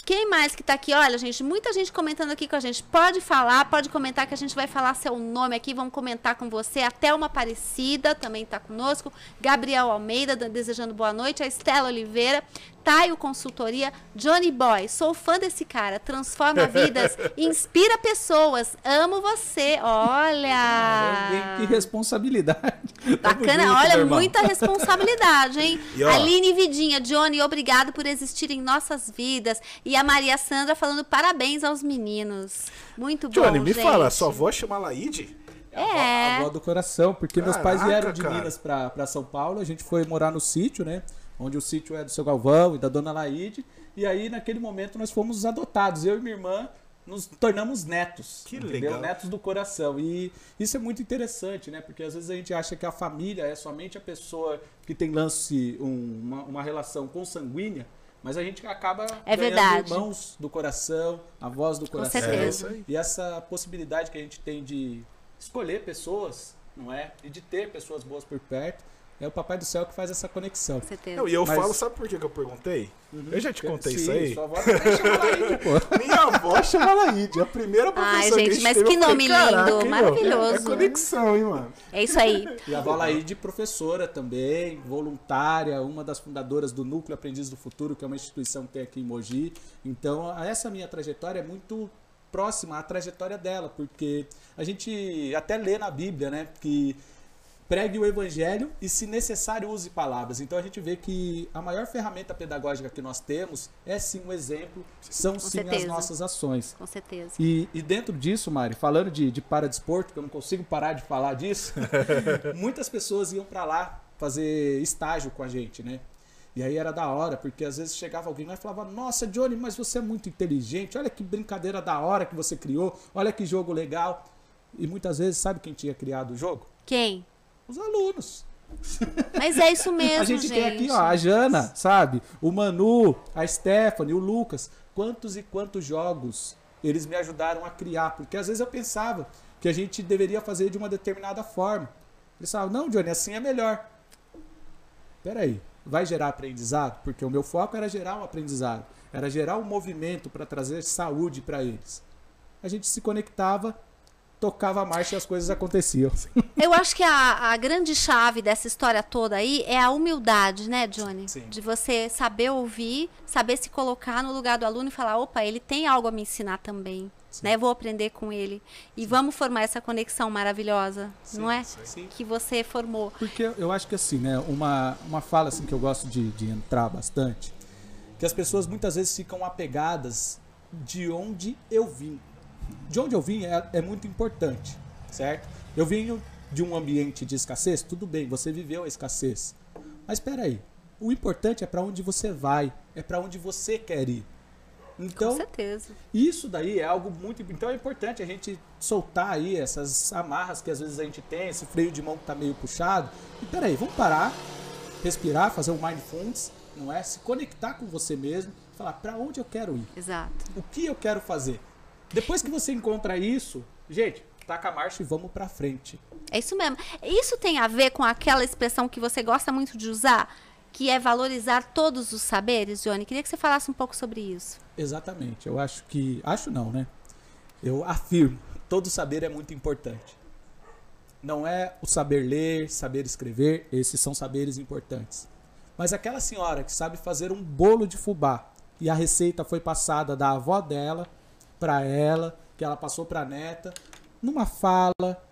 Quem mais que tá aqui? Olha, gente, muita gente comentando aqui com a gente. Pode falar, pode comentar que a gente vai falar seu nome aqui, vamos comentar com você. Até uma Aparecida também está conosco. Gabriel Almeida desejando boa noite. A Estela Oliveira. Taio Consultoria, Johnny Boy. Sou fã desse cara, transforma vidas, inspira pessoas. Amo você. Olha! Que responsabilidade. Bacana, olha, muita responsabilidade, hein? E, Aline Vidinha, Johnny, obrigado por existir em nossas vidas. E a Maria Sandra falando parabéns aos meninos. Muito Johnny, bom, Johnny, me gente. fala, sua avó chama Laide? É. A avó, a avó do coração, porque Caraca, meus pais vieram de cara. Minas para São Paulo, a gente foi morar no sítio, né? Onde o sítio é do seu Galvão e da dona Laide. E aí, naquele momento, nós fomos adotados. Eu e minha irmã nos tornamos netos. Que entendeu? legal. Netos do coração. E isso é muito interessante, né? Porque às vezes a gente acha que a família é somente a pessoa que tem lance, um, uma, uma relação consanguínea. Mas a gente acaba é verdade. irmãos do coração, a voz do coração. Com certeza. É e essa possibilidade que a gente tem de escolher pessoas, não é? E de ter pessoas boas por perto é o Papai do Céu que faz essa conexão. Com certeza. Não, e eu Mas... falo, sabe por que, que eu perguntei? Uhum. Eu já te contei Sim, isso aí? Sua avó chama Laíde, pô. Minha avó chama Laíde, a primeira professora Ai, gente, que mas teve, que nome falei, lindo, maravilhoso. É conexão, hein, mano? É isso aí. E a avó Laíde, professora também, voluntária, uma das fundadoras do Núcleo Aprendiz do Futuro, que é uma instituição que tem aqui em Mogi. Então, essa minha trajetória é muito próxima à trajetória dela, porque a gente até lê na Bíblia, né, que pregue o evangelho e, se necessário, use palavras. Então a gente vê que a maior ferramenta pedagógica que nós temos é sim o exemplo, são Com sim certeza. as nossas ações. Com certeza. E, e dentro disso, Mari, falando de, de paradesporto, que eu não consigo parar de falar disso, muitas pessoas iam para lá fazer estágio com a gente, né? E aí era da hora, porque às vezes chegava alguém lá e falava: Nossa, Johnny, mas você é muito inteligente, olha que brincadeira da hora que você criou, olha que jogo legal. E muitas vezes, sabe quem tinha criado o jogo? Quem? Os alunos. Mas é isso mesmo, A gente, gente, tem aqui, ó, a Jana, sabe? O Manu, a Stephanie, o Lucas. Quantos e quantos jogos eles me ajudaram a criar, porque às vezes eu pensava que a gente deveria fazer de uma determinada forma. Eles falavam, não, Johnny, assim é melhor. Peraí, vai gerar aprendizado? Porque o meu foco era gerar um aprendizado, era gerar um movimento para trazer saúde para eles. A gente se conectava tocava a marcha e as coisas aconteciam. Eu acho que a, a, grande chave dessa história toda aí é a humildade, né, Johnny? Sim. De você saber ouvir, saber se colocar no lugar do aluno e falar, opa, ele tem algo a me ensinar também. Né? Vou aprender com ele. E Sim. vamos formar essa conexão maravilhosa, Sim, não é? Sim. Que você formou. Porque eu acho que assim, né, uma, uma fala assim que eu gosto de, de entrar bastante, que as pessoas muitas vezes ficam apegadas de onde eu vim de onde eu vim é, é muito importante, certo? Eu vim de um ambiente de escassez, tudo bem, você viveu a escassez. Mas espera aí, o importante é para onde você vai, é para onde você quer ir. Então, Com certeza. Isso daí é algo muito. Então é importante a gente soltar aí essas amarras que às vezes a gente tem, esse freio de mão que tá meio puxado. E peraí, vamos parar, respirar, fazer um mindfulness, não é? Se conectar com você mesmo, falar para onde eu quero ir. Exato. O que eu quero fazer? Depois que você encontra isso, gente, taca a marcha e vamos pra frente. É isso mesmo. Isso tem a ver com aquela expressão que você gosta muito de usar, que é valorizar todos os saberes, Johnny. Queria que você falasse um pouco sobre isso. Exatamente. Eu acho que. Acho não, né? Eu afirmo. Todo saber é muito importante. Não é o saber ler, saber escrever, esses são saberes importantes. Mas aquela senhora que sabe fazer um bolo de fubá e a receita foi passada da avó dela para ela, que ela passou para a neta, numa fala,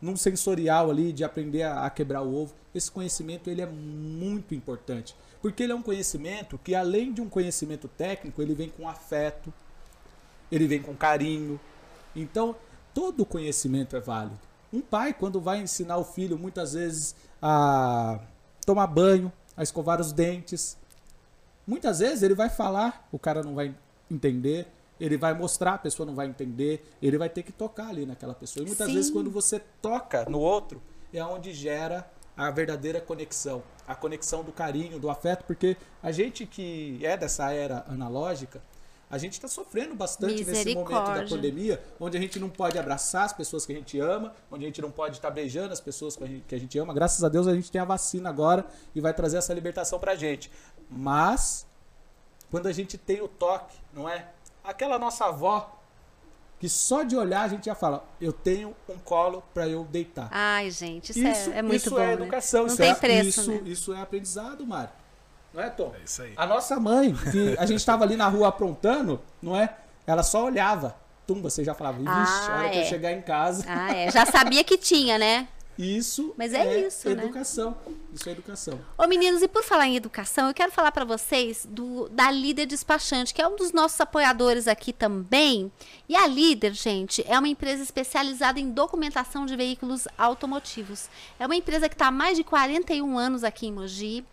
num sensorial ali de aprender a, a, quebrar o ovo. Esse conhecimento ele é muito importante, porque ele é um conhecimento que além de um conhecimento técnico, ele vem com afeto, ele vem com carinho. Então, todo conhecimento é válido. Um pai quando vai ensinar o filho muitas vezes a tomar banho, a escovar os dentes, muitas vezes ele vai falar, o cara não vai entender, ele vai mostrar, a pessoa não vai entender, ele vai ter que tocar ali naquela pessoa. E muitas Sim. vezes quando você toca no outro, é onde gera a verdadeira conexão, a conexão do carinho, do afeto, porque a gente que é dessa era analógica, a gente está sofrendo bastante nesse momento da pandemia, onde a gente não pode abraçar as pessoas que a gente ama, onde a gente não pode estar tá beijando as pessoas que a gente ama. Graças a Deus a gente tem a vacina agora e vai trazer essa libertação para a gente. Mas quando a gente tem o toque, não é? Aquela nossa avó que só de olhar a gente já fala, eu tenho um colo para eu deitar. Ai, gente, isso, isso é, é, muito isso bom. Isso é né? educação, Não isso tem é, preço, isso, né? isso é aprendizado, Mário. Não é, Tom? É isso aí. A nossa mãe, que a gente estava ali na rua aprontando, não é? Ela só olhava. Tum, você já falava, vixe, ah, a hora é. que eu chegar em casa. Ah, é. Já sabia que tinha, né? Isso Mas é, é isso, educação. Né? Isso é educação. Ô meninos, e por falar em educação, eu quero falar para vocês do da Líder Despachante, que é um dos nossos apoiadores aqui também. E a Líder, gente, é uma empresa especializada em documentação de veículos automotivos. É uma empresa que está há mais de 41 anos aqui em Mogi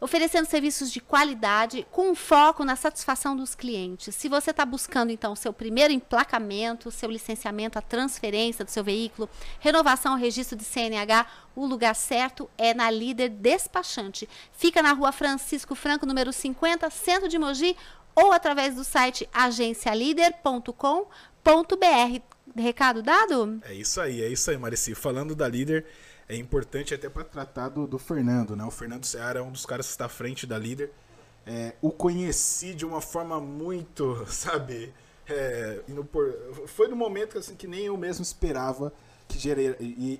oferecendo serviços de qualidade com foco na satisfação dos clientes. Se você está buscando então seu primeiro emplacamento, seu licenciamento, a transferência do seu veículo, renovação registro de CNH, o lugar certo é na Líder Despachante. Fica na rua Francisco Franco, número 50, centro de Mogi, ou através do site agencialider.com.br. Recado dado? É isso aí, é isso aí, Marici. Falando da líder, é importante até para tratar do, do, Fernando, né? O Fernando Seara é um dos caras que está à frente da líder. É, o conheci de uma forma muito, sabe? É, por, foi no momento assim, que nem eu mesmo esperava que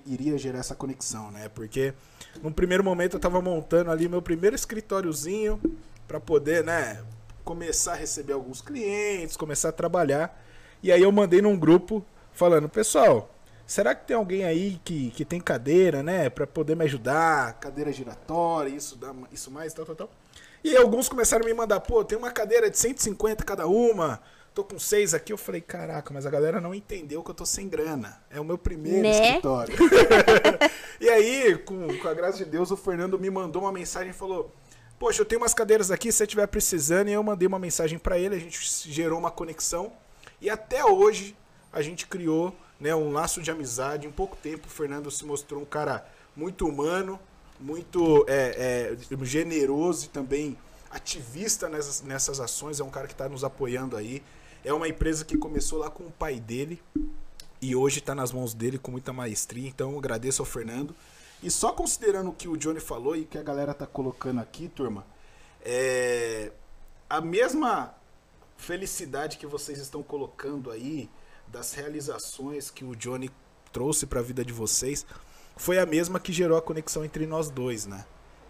iria gerar essa conexão, né? Porque no primeiro momento eu estava montando ali meu primeiro escritóriozinho para poder, né? Começar a receber alguns clientes, começar a trabalhar. E aí eu mandei num grupo falando, pessoal, será que tem alguém aí que, que tem cadeira, né, para poder me ajudar, cadeira giratória, isso, dá, isso mais, tal, tal, tal. E alguns começaram a me mandar, pô, tem uma cadeira de 150 cada uma, tô com seis aqui. Eu falei, caraca, mas a galera não entendeu que eu tô sem grana. É o meu primeiro né? escritório. e aí, com, com a graça de Deus, o Fernando me mandou uma mensagem e falou, poxa, eu tenho umas cadeiras aqui, se você estiver precisando. E eu mandei uma mensagem para ele, a gente gerou uma conexão. E até hoje a gente criou né, um laço de amizade. Em pouco tempo, o Fernando se mostrou um cara muito humano, muito é, é, generoso e também ativista nessas, nessas ações. É um cara que está nos apoiando aí. É uma empresa que começou lá com o pai dele e hoje está nas mãos dele com muita maestria. Então agradeço ao Fernando. E só considerando o que o Johnny falou e que a galera tá colocando aqui, turma, é a mesma felicidade que vocês estão colocando aí das realizações que o Johnny trouxe para a vida de vocês foi a mesma que gerou a conexão entre nós dois, né?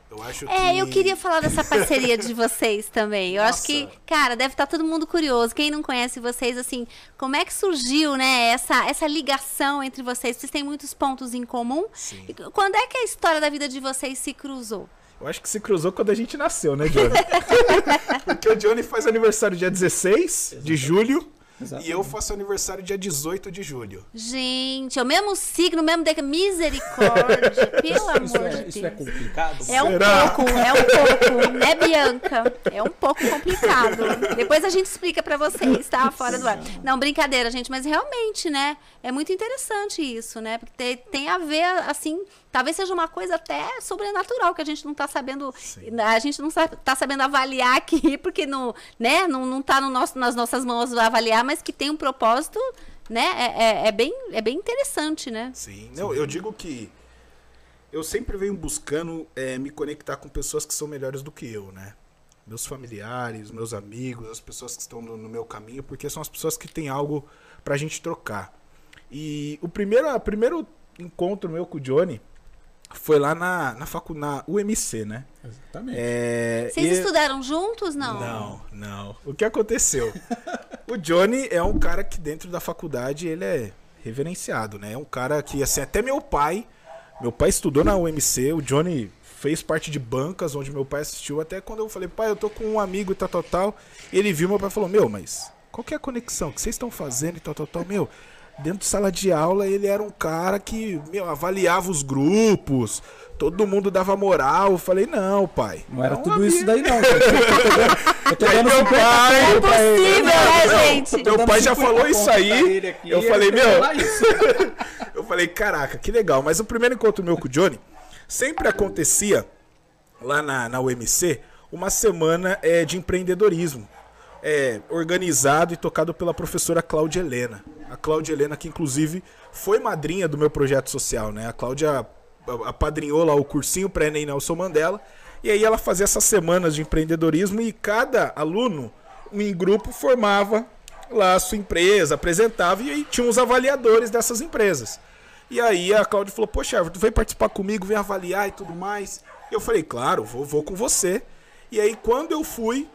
Eu acho É, que... eu queria falar dessa parceria de vocês também. Eu acho Nossa. que, cara, deve estar todo mundo curioso. Quem não conhece vocês, assim, como é que surgiu, né, essa, essa ligação entre vocês? Vocês têm muitos pontos em comum? Sim. E Quando é que a história da vida de vocês se cruzou? Eu acho que se cruzou quando a gente nasceu, né, Johnny? Porque o Johnny faz aniversário dia 16 de julho Exatamente. e eu faço aniversário dia 18 de julho. Gente, é o mesmo signo, mesmo de misericórdia, pelo amor Isso é, de isso Deus. é complicado? É um Será? pouco, é um pouco, né, Bianca? É um pouco complicado. Depois a gente explica pra vocês, tá? Fora do ar. Não, brincadeira, gente, mas realmente, né? É muito interessante isso, né? Porque tem, tem a ver, assim, talvez seja uma coisa até sobrenatural que a gente não tá sabendo, a gente não sa- tá sabendo avaliar aqui, porque não, né? Não, não tá no nosso, nas nossas mãos avaliar, mas que tem um propósito, né? É, é, é bem, é bem interessante, né? Sim. Não, eu digo que eu sempre venho buscando é, me conectar com pessoas que são melhores do que eu, né? Meus familiares, meus amigos, as pessoas que estão no, no meu caminho, porque são as pessoas que têm algo pra gente trocar. E o primeiro, o primeiro encontro meu com o Johnny foi lá na, na, facu, na UMC, né? Exatamente. É, Vocês e- estudaram juntos, não? não, não. O que aconteceu? o Johnny é um cara que dentro da faculdade ele é reverenciado, né? É um cara que, assim, até meu pai, meu pai estudou na UMC, o Johnny fez parte de bancas onde meu pai assistiu, até quando eu falei, pai, eu tô com um amigo e tal, tal, tal, ele viu, meu pai falou, meu, mas qual que é a conexão? O que vocês estão fazendo e tal, tal, tal? Meu, dentro de sala de aula ele era um cara que, meu, avaliava os grupos, todo mundo dava moral, eu falei, não, pai. Não era é um tudo amigo." isso daí, não. Eu tô dando, Meu 50 pai- ele. Possível, né, gente? Meu pai já 50 falou isso aí, aqui, eu falei, meu-. Eu falei, caraca, que legal. Mas o primeiro encontro meu com o Johnny sempre acontecia lá na, na UMC uma semana é, de empreendedorismo. É, organizado e tocado pela professora Cláudia Helena. A Cláudia Helena, que inclusive foi madrinha do meu projeto social, né? A Cláudia apadrinhou lá o cursinho pré-ENEM Nelson Mandela. E aí ela fazia essas semanas de empreendedorismo e cada aluno, em grupo, formava lá a sua empresa, apresentava e tinha os avaliadores dessas empresas. E aí a Cláudia falou, poxa, Everton, vem participar comigo, vem avaliar e tudo mais. Eu falei, claro, vou, vou com você. E aí quando eu fui,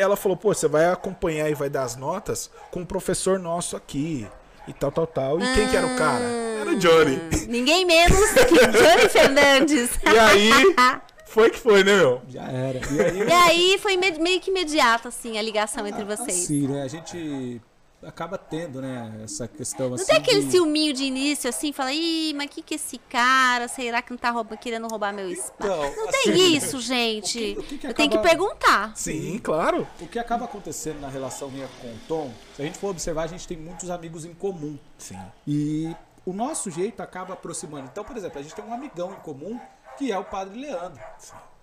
ela falou, pô, você vai acompanhar e vai dar as notas com um professor nosso aqui. E tal, tal, tal. E quem que era o cara? Era o Johnny. Ninguém menos que Johnny Fernandes. E aí, foi que foi, né, meu? Já era. E aí, E aí foi me- meio que imediata, assim, a ligação entre vocês. assim, né? A gente acaba tendo, né? Essa questão Não assim. tem aquele de- ciúminho de início, assim, fala, ih, mas que que esse cara, será que não tá roubando, querendo roubar meu espaço? Então, não assim, tem isso, gente. o que- o que que Eu tenho que acaba- perguntar. Sim, claro. O que acaba acontecendo na relação minha com o Tom, se a gente for observar, a gente tem muitos amigos em comum. Sim. E o nosso jeito acaba aproximando. Então, por exemplo, a gente tem um amigão em comum que é o Padre Leandro.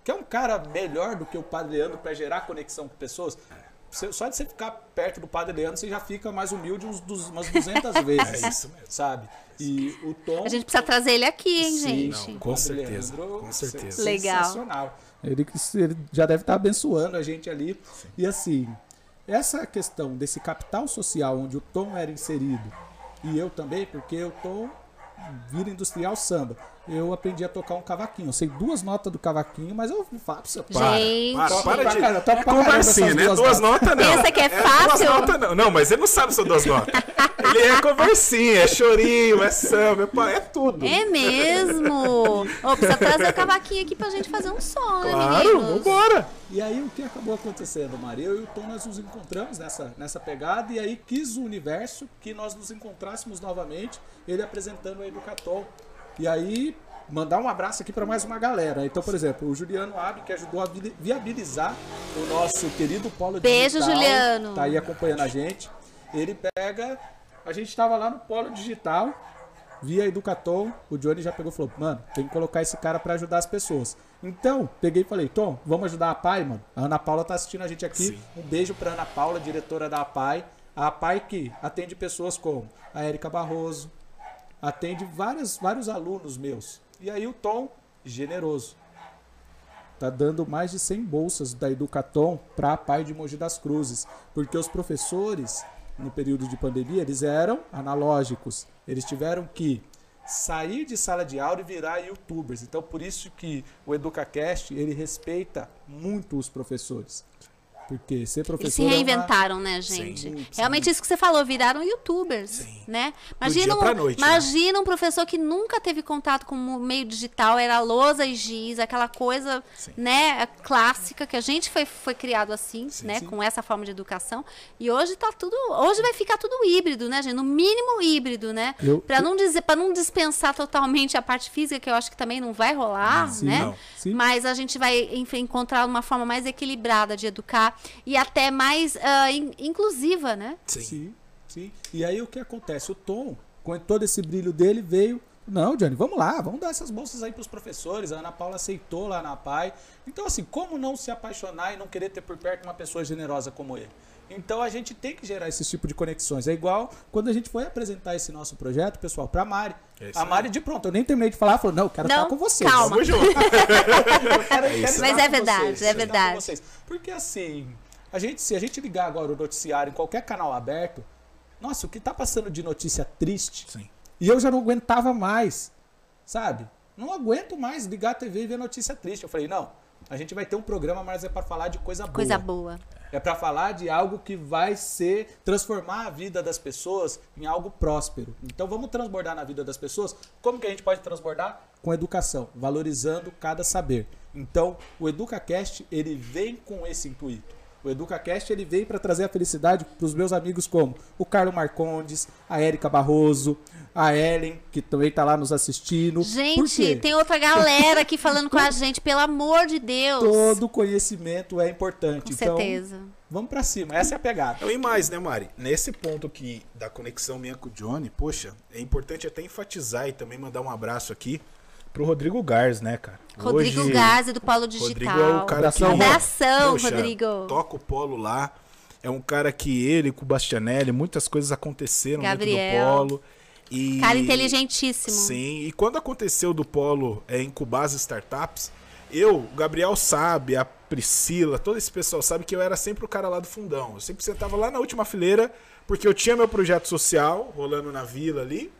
Que é um cara melhor do que o Padre Leandro para gerar conexão com pessoas. Só de você ficar perto do Padre Leandro, você já fica mais humilde uns, dos- umas 200 vezes. É isso mesmo. Sabe? E o Tom. A gente precisa trazer ele aqui, hein, Sim, gente? não, Com certeza, Leandro, com certeza. sen- Legal. Sensacional. Ele, ele já deve estar abençoando a gente ali. E assim, essa questão desse capital social onde o Tom era inserido e eu também, porque o Tom vira industrial samba. Eu aprendi a tocar um cavaquinho. Eu sei duas notas do cavaquinho, mas eu falo pra você. Para, Gente. para, Topa para pra de caramba assim, essas né? duas Duas notas. não. Pensa que é Duas fácil? notas não. Não, mas ele não sabe se são duas notas. Ele é conversinha, é chorinho, é samba, é, é tudo. É mesmo? Ô, precisa trazer o cavaquinho aqui pra gente fazer um som, né, Claro, meninos? vambora. E aí o que acabou acontecendo, Maria? Eu e o Tom nós nos encontramos nessa, nessa pegada e aí quis o universo que nós nos encontrássemos novamente, ele apresentando a Educatom. E aí mandar um abraço aqui para mais uma galera. Então, por exemplo, o Juliano Abe, que ajudou a vi- viabilizar o nosso querido Polo Beijo, Digital. Juliano. Tá aí acompanhando a gente. Ele pega, a gente estava lá no Polo Digital, via Educatom, o Johnny já pegou e falou, mano, tem que colocar esse cara pra ajudar as pessoas. Então, peguei e falei, Tom, vamos ajudar a PAI, mano? A Ana Paula tá assistindo a gente aqui. Sim. Um beijo pra Ana Paula, diretora da PAI. A APAI que atende pessoas como a Érica Barroso, atende vários, vários alunos meus. E aí o Tom, generoso, tá dando mais de 100 bolsas da Educatom para a PAI de Mogi das Cruzes, porque os professores no período de pandemia eles eram analógicos, eles tiveram que sair de sala de aula e virar youtubers. Então por isso que o EducaCast ele respeita muito os professores. Porque ser professor. Eles se é uma- reinventaram, né, gente? Sim, sim. Realmente isso que você falou, viraram youtubers, Sim. né? Imagina, um, noite, né? imagina um professor que nunca teve contato com o meio digital, era lousa e giz, aquela coisa, né, clássica que a gente foi, foi criado assim, né, com essa forma de educação. E hoje tá tudo, hoje vai ficar tudo híbrido, né, gente? No mínimo híbrido, né? Eu- Para não dizer, não dispensar totalmente a parte física, que eu acho que também não vai rolar, Sim, né? não. Sim. Mas a gente vai enf- encontrar uma forma mais equilibrada de educar e até mais ah, in- inclusiva, né? Sim. Sim, sim. E aí o que acontece? O Tom, com todo esse brilho dele, veio. Não, Johnny, vamos lá, vamos dar essas bolsas aí pros professores. A Ana Paula aceitou lá na PAI. Então, assim, como não se apaixonar e não querer ter por perto uma pessoa generosa como ele? Então a gente tem que gerar esse tipo de conexões. É igual quando a gente foi apresentar esse nosso projeto, pessoal, pra Mari. É a. Mari, de pronto, eu nem terminei de falar, falou: não, eu quero Não, estar com você. calma. Tamo junto. Mas Mas é verdade, é verdade. Porque assim, a gente, se a gente ligar agora o noticiário em qualquer canal aberto, nossa, o que tá passando de notícia triste, Sim. e eu já não aguentava mais, sabe? Não aguento mais ligar a TV e ver notícia triste. Eu falei, não, a gente vai ter um programa, mas é para falar de coisa boa. Coisa boa. É para falar de algo que vai ser transformar a vida das pessoas em algo próspero. Então vamos transbordar na vida das pessoas. Como que a gente pode transbordar? Com educação, valorizando cada saber. Então, o EducaCast, ele vem com esse intuito. O EducaCast, ele vem para trazer a felicidade para os meus amigos como o Carlos Marcondes, a Érica Barroso, a Ellen, que também tá lá nos assistindo. Gente, tem outra galera aqui falando com a gente, pelo amor de Deus. Todo conhecimento é importante. Com então, certeza. vamos para cima. Essa é a pegada. Não, e mais, né, Mari? Nesse ponto aqui da conexão minha com o Johnny, poxa, é importante até enfatizar e também mandar um abraço aqui pro Rodrigo Gars, né, cara? Rodrigo Hoje, Gazi, do Polo Digital. Rodrigo é o cara que... Abração, Poxa, Rodrigo. Toca o polo lá. É um cara que ele, com o Bastianelli, muitas coisas aconteceram dentro Gabriel. do polo. E... Cara inteligentíssimo. Sim, e quando aconteceu do polo é, incubar as startups, eu, o Gabriel sabe, a Priscila, todo esse pessoal sabe que eu era sempre o cara lá do fundão. Eu sempre sentava lá na última fileira, porque eu tinha meu projeto social rolando na vila ali,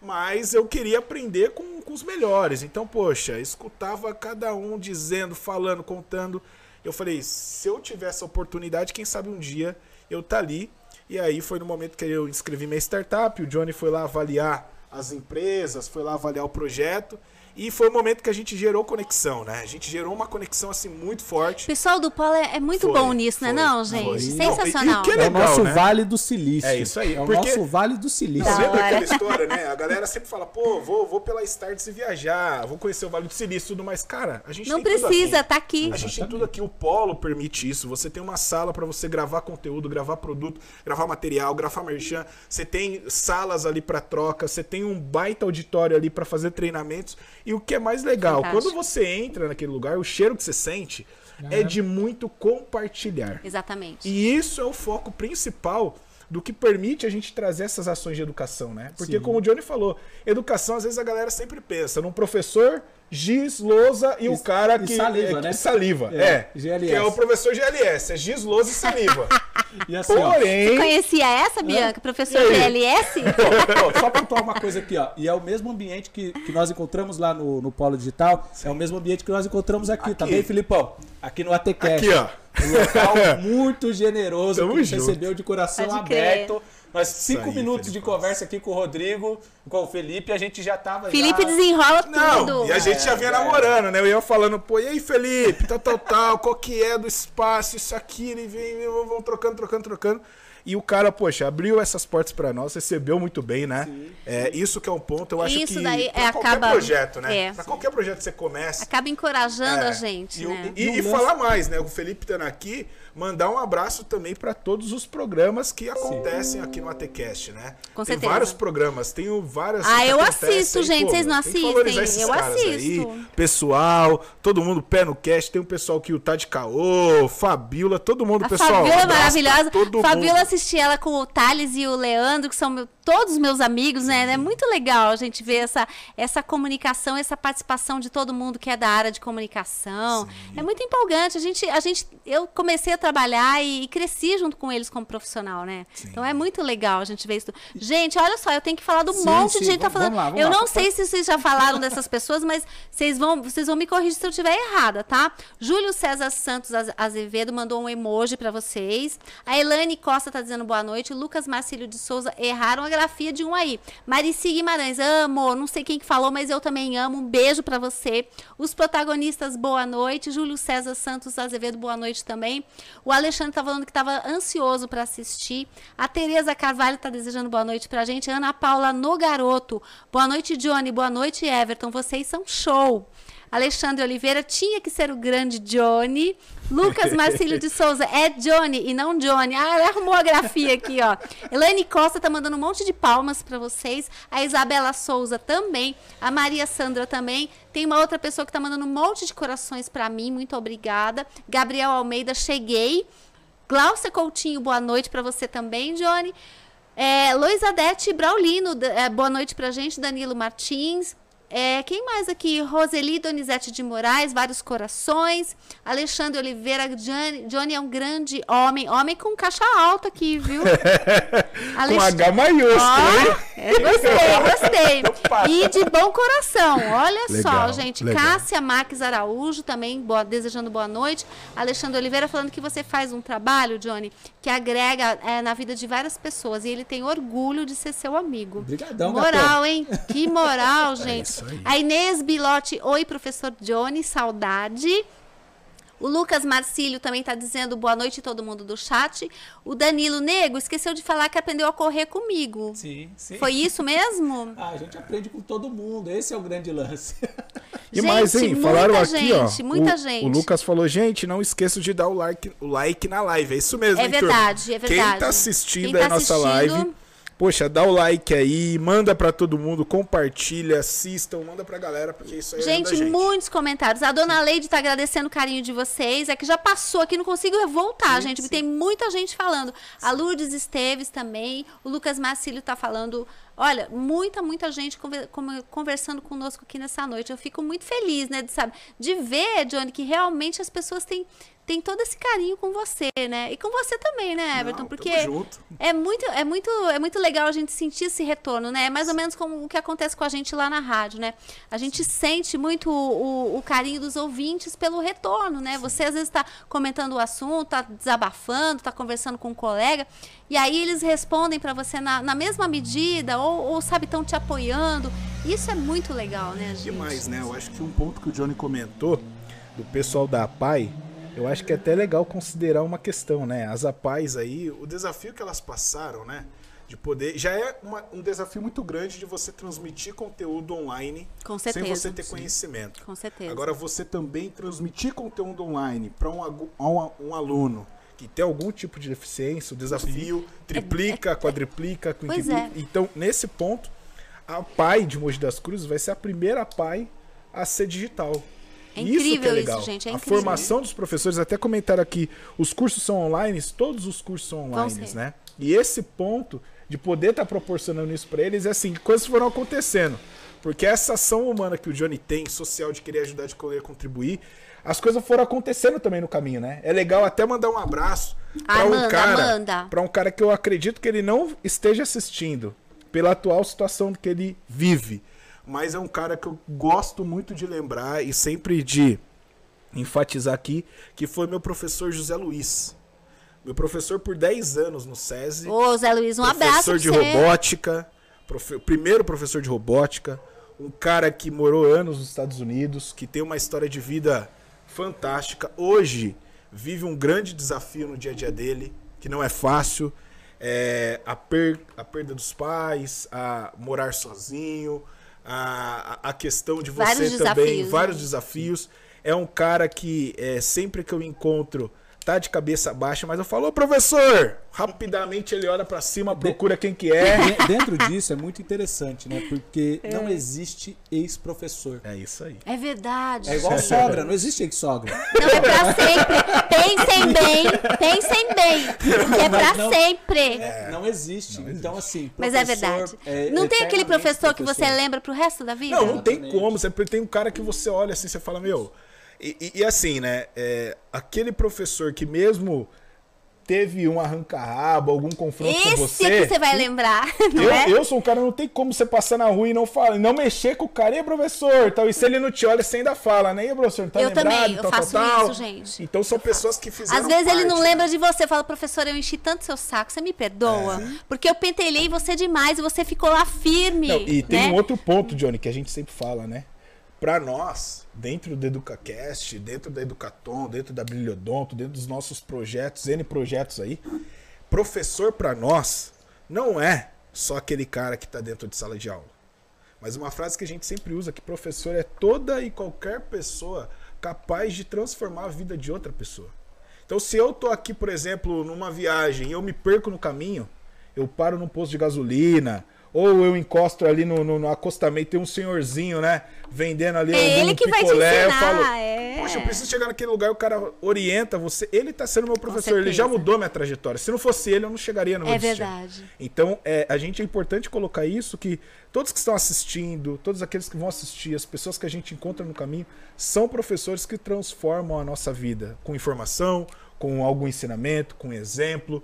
mas eu queria aprender com, com os melhores. Então, poxa, escutava cada um dizendo, falando, contando. Eu falei, se eu tiver essa oportunidade, quem sabe um dia eu tá ali. E aí foi no momento que eu inscrevi minha startup, o Johnny foi lá avaliar as empresas, foi lá avaliar o projeto. E foi o momento que a gente gerou conexão, né? A gente gerou uma conexão assim muito O forte. pessoal do Polo é, é muito Foi, bom nisso, né? foi, Não, foi. gente? Não, e- Sensacional. e o que É o legal, nosso né? Vale do Silício. É isso aí, É o porque- nosso Vale do Silício. Não, lembra aquela história, né? A galera sempre fala, pô, vou, vou pela Starts e viajar, vou conhecer o Vale do Silício e tudo mais. Cara, a gente Não tem tudo precisa, aqui. tá aqui. A gente tem tudo aqui, o Polo permite isso. Você tem uma sala para você gravar conteúdo, gravar produto, gravar material, gravar merchan. Você tem salas ali para troca, você tem um baita auditório ali para fazer treinamentos. E o que é mais legal, Fantástico. quando você entra naquele lugar, o cheiro que você sente é de muito compartilhar. Exatamente. E isso é o foco principal do que permite a gente trazer essas ações de educação, né? Porque, Sim. como o Johnny falou, educação, às vezes a galera sempre pensa num professor, giz, lousa e, o cara e que. saliva, é, né? Saliva, É, é. GLS. Que é o professor GLS, é giz, lousa e saliva. E assim, ó, Porém. Conhecia essa, Bianca? Professor E aí? GLS? Só pontuar uma coisa aqui, ó. E é o mesmo ambiente que, que nós encontramos lá no, no Polo Digital. É o mesmo ambiente que nós encontramos aqui, Aqui. também, Filipão. Aqui no ATCast. Aqui, ó. Um local muito generoso Tamo que nos recebeu de coração Pode crer. aberto. Nós, cinco aí, minutos de Felipão. conversa aqui com o Rodrigo, com o Felipe, a gente já tava. Felipe já... desenrola Não, tudo. e a gente já vinha É, namorando, né? Eu ia falando, pô, e aí, Felipe, tal, tal, tal, qual que é do espaço, isso aqui, ele vem, vão trocando, trocando, trocando. E o cara, poxa, abriu essas portas pra nós, recebeu muito bem, né? É, isso que é um ponto, eu acho Isso que daí pra é, qualquer acaba- projeto, né? é. Pra qualquer projeto que você comece, Acaba encorajando É, a gente, e, né? e- E e falar mais, né? O Felipe estando aqui, mandar um abraço também para todos os programas que acontecem aqui no ATCast, né? Com tem certeza. vários programas, tem várias. Ah, eu assisto, aí, gente, pô, vocês não assistem? Eu assisto. Aí, pessoal, todo mundo pé no cast, tem um pessoal que o tá de caô, Fabiola, todo mundo, A pessoal. Fabiola é maravilhosa. Fabiola mundo. assisti ela com o Thales e o Leandro, que são todos meus amigos, né? É muito legal a gente ver essa, essa comunicação, essa participação de todo mundo que é da área de comunicação. É muito empolgante. A gente, a gente, eu comecei a trabalhar e, e cresci junto com eles como profissional, né? Então é muito legal a gente ver isso. Gente, olha só, eu tenho que falar do Sim, monte sim, de gente tá falando. vamos lá, vamos eu lá. não sei se vocês já falaram dessas pessoas, mas vocês vão, vocês vão me corrigir se eu estiver errada, tá? Júlio César Santos Az- Azevedo mandou um emoji pra vocês. A Elaine Costa tá dizendo boa noite. Lucas Marcílio de Souza erraram a grafia de um aí. Marici Guimarães, amo. Não sei quem que falou, mas eu também amo. Um beijo pra você. Os protagonistas, boa noite. Júlio César Santos Azevedo, boa noite também. O Alexandre tá falando que tava ansioso pra assistir. A Tereza Carvalho tá desejando boa noite pra gente. Ana Paula no Garoto. Boa noite, Johnny. Boa noite, Everton. Vocês são show. Alexandre Oliveira tinha que ser o grande Johnny. Lucas Marcílio de Souza é Johnny e não Johnny. Ah, arrumou a grafia aqui, ó. Elaine Costa tá mandando um monte de palmas pra vocês. A Isabela Souza também. A Maria Sandra também. Tem uma outra pessoa que tá mandando um monte de corações pra mim. Muito obrigada. Gabriel Almeida, cheguei. Glaucia Coutinho, boa noite pra você também, Johnny. É, Loisadete Braulino, é, boa noite pra gente. Danilo Martins. É, quem mais aqui? Roseli Donizete de Moraes, vários corações. Alexandre Oliveira, Johnny, Johnny é um grande homem. Homem com caixa alta aqui, viu? Com Alex- H maiúsculo, é, gostei, gostei. E de bom coração. Olha só, Legal, gente. legal. Cássia Marques Araújo também boa- desejando boa noite. Alexandre Oliveira falando que você faz um trabalho, Johnny, que agrega é, na vida de várias pessoas. E ele tem orgulho de ser seu amigo. Obrigadão, Moral, hein? Que moral, gente. Isso aí. A Inês Bilotti, oi, professor Johnny, saudade. O Lucas Marcílio também está dizendo boa noite todo mundo do chat. O Danilo Nego esqueceu de falar que aprendeu a correr comigo. Sim, sim. Foi isso mesmo? Ah, a gente aprende com todo mundo. Esse é o grande lance. E Gente, mais, hein? muita Falaram aqui, gente, ó. muita o, gente. O Lucas falou, gente, não esqueça de dar o like, o like na live. É isso mesmo, É hein, turma? verdade, é verdade. Quem tá assistindo Quem tá a nossa assistindo- live, poxa, dá o like aí, manda pra todo mundo, compartilha, assistam, manda pra galera, porque isso aí Gente, gente. muitos comentários. A dona Leide tá agradecendo o carinho de vocês. É que já passou aqui, não consigo voltar, Sim, gente, sim. porque tem muita gente falando. A Lourdes Esteves também. O Lucas Marcílio tá falando. Olha, muita, muita gente conversando conosco aqui nessa noite. Eu fico muito feliz, né, de, sabe, de ver, Johnny, que realmente as pessoas têm, têm todo esse carinho com você, né? E com você também, né, Everton? Não, porque é muito, é muito, é muito legal a gente sentir esse retorno, né? É mais ou menos como o que acontece com a gente lá na rádio, né? A gente sente muito o, o- o carinho dos ouvintes pelo retorno, né? Você às vezes está comentando o assunto, tá desabafando, tá conversando com um colega, e aí eles respondem para você na, na mesma medida, ou, ou sabe, estão te apoiando. Isso é muito legal, né, gente? Demais, né? Eu acho que um ponto que o Johnny comentou do pessoal da APAI, eu acho que é até legal considerar uma questão, né? As APAIs aí, o desafio que elas passaram, né? De poder. Já é uma- um desafio muito grande de você transmitir conteúdo online sem você ter conhecimento. Com certeza. Agora, você também transmitir conteúdo online para um, um, um aluno que tem algum tipo de deficiência, o desafio triplica, quadriplica, Pois quintuplica. é. Então, nesse ponto, a PAI de Mogi das Cruzes vai ser a primeira PAI a ser digital. É isso que incrível é isso, legal. gente, é a incrível. formação dos professores, até comentaram aqui, os cursos são online, todos os cursos são online, né? E esse ponto de poder estar proporcionando isso para eles é assim, coisas foram acontecendo. Porque essa ação humana que o Johnny tem, social, de querer ajudar, de querer contribuir, as coisas foram acontecendo também no caminho, né? É legal até mandar um abraço para um Amanda, cara, para um cara que eu acredito que ele não esteja assistindo pela atual situação que ele vive, mas é um cara que eu gosto muito de lembrar e sempre de enfatizar aqui, que foi meu professor José Luiz. Meu professor por 10 anos no SESI. Ô, Zé Luiz, um abraço professor de robótica, profe- primeiro professor de robótica, um cara que morou anos nos Estados Unidos, que tem uma história de vida fantástica. Hoje vive um grande desafio no dia a dia dele, que não é fácil. É, a, per- a perda dos pais, a morar sozinho, a, a questão de você Vários também, desafios, vários né? desafios. É um cara que é, sempre que eu encontro tá de cabeça baixa, mas eu falo, ô professor! Rapidamente ele olha pra cima, procura quem que é. De- Dentro disso é muito interessante, né? Porque não existe ex-professor. É isso aí. É verdade. É igual sogra, não existe ex-sogra. Não é pra sempre. Pensem bem, pensem bem. Porque é pra não- sempre. Não existe. Então, assim. Mas é professor verdade. é não tem aquele eternamente professor que você professor. lembra pro resto da vida? Não, não tem como. Sempre tem um cara que você olha assim, você fala, meu. E, e- e assim, né? é, aquele professor que mesmo teve um arranca-rabo, algum confronto com Esse você. é que você vai lembrar, não Eu, é? eu sou um cara, não tem como você passar na rua e não falar, não mexer com o cara, e aí, professor, tal. E se ele não te olha, você ainda fala, né? E aí, professor, tá Eu lembrado? também, eu tal, faço tal, isso, gente. Então são pessoas que fizeram Às vezes ele não parte, lembra de você, fala, professor, eu enchi tanto seu saco, você me perdoa? Porque eu pentelhei você demais e você ficou lá firme. Não, e tem né? um outro ponto, Johnny, que a gente sempre fala, né? Pra nós, dentro do EducaCast, dentro da Educatom, dentro da Brilhodonto, dentro dos nossos projetos, N projetos aí, professor pra nós não é só aquele cara que tá dentro de sala de aula. Mas uma frase que a gente sempre usa que professor é toda e qualquer pessoa capaz de transformar a vida de outra pessoa. Então, se eu tô aqui, por exemplo, numa viagem e eu me perco no caminho, eu paro num posto de gasolina, ou eu encosto ali no, no- no acostamento, tem um senhorzinho, né, vendendo ali É ele que vai te picolé, eu ensinar, falo, é. poxa, eu preciso chegar naquele lugar, o cara orienta você, ele tá sendo meu professor, ele já mudou minha trajetória. Se não fosse ele, eu não chegaria no meu É destino. verdade. Então, é, a gente é importante colocar isso que todos que estão assistindo, todos aqueles que vão assistir, as pessoas que a gente encontra no caminho, são professores que transformam a nossa vida com informação, com algum ensinamento, com exemplo.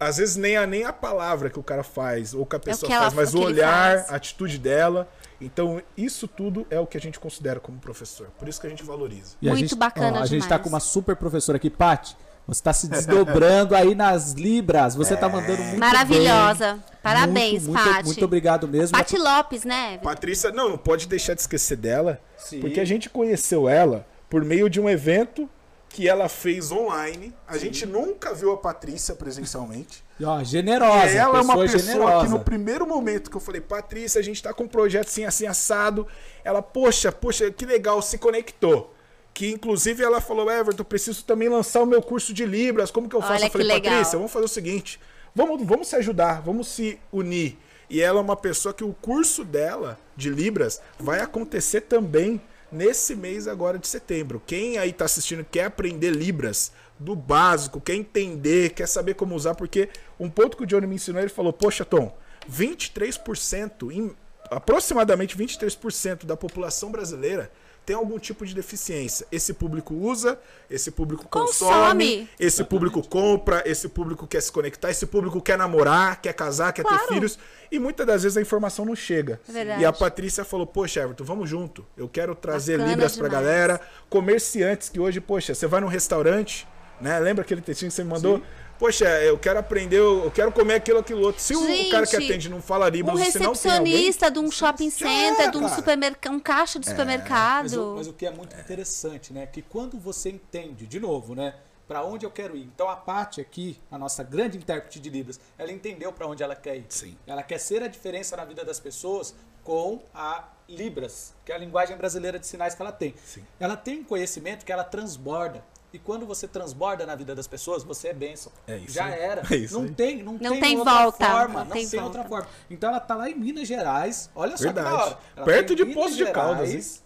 Às vezes nem a, nem a palavra que o cara faz ou que a pessoa que ela- faz, mas o que olhar, a atitude dela. Então, isso tudo é o que a gente considera como professor. Por isso que a gente valoriza. E a Muito gente- bacana ó, A gente tá demais. com uma super professora aqui, Paty. Você tá se desdobrando aí nas libras. Você tá mandando muito Maravilhosa. bem. Parabéns, muito, muito, Paty. muito obrigado mesmo. Pati Lopes, né? Patrícia, não, não pode deixar de esquecer dela, Sim. porque a gente conheceu ela por meio de um evento que ela fez online. A gente nunca viu a Patrícia presencialmente. E, ó, generosa. E ela é uma pessoa generosa. que no primeiro momento que eu falei, Patrícia, a gente tá com um projeto assim, assim, assado. Ela, poxa, poxa, que legal, se conectou. Que inclusive ela falou, Everton, preciso também lançar o meu curso de Libras. Como que eu faço? Olha eu falei. Patrícia, vamos fazer o seguinte: vamos, vamos se ajudar, vamos se unir. E ela é uma pessoa que o curso dela de Libras vai acontecer também nesse mês agora de setembro. Quem aí tá assistindo quer aprender Libras do básico, quer entender, quer saber como usar, porque um ponto que o Johnny me ensinou, ele falou: "Poxa, Tom, 23%, em, aproximadamente 23% da população brasileira tem algum tipo de deficiência. Esse público usa, esse público consome, Consome. esse público compra, esse público quer se conectar, esse público quer namorar, quer casar, quer Claro. ter filhos. E muitas das vezes a informação não chega. É verdade. E a Patrícia falou: Poxa, Everton, vamos junto. Eu quero trazer Bacana Libras pra demais. galera. Comerciantes que hoje, poxa, você vai num restaurante, né? Lembra aquele textinho que você me mandou? Poxa, eu quero aprender, eu quero comer aquilo, aquilo outro. Se o cara que Gente, atende não fala Libras, Um se não tem alguém... recepcionista de um shopping center, era, de um supermercado, um caixa de Mas o, supermercado. mas o que é muito interessante, né? Que quando você entende, de novo, né? Pra onde eu quero ir. Então a Paty aqui, a nossa grande intérprete de Libras, ela entendeu pra onde ela quer ir. Sim. Ela quer ser a diferença na vida das pessoas com a Libras, que é a linguagem brasileira de sinais que ela tem. Sim. Ela tem um conhecimento que ela transborda. E quando você transborda na vida das pessoas, você é bênção. É isso Já aí. era. É isso não aí. tem, não, Não tem, tem outra volta, forma. não Não, tem tem, outra forma. Então ela tá lá em Minas Gerais. Olha só que da Verdade. hora. Ela Perto tá de Poços de Caldas,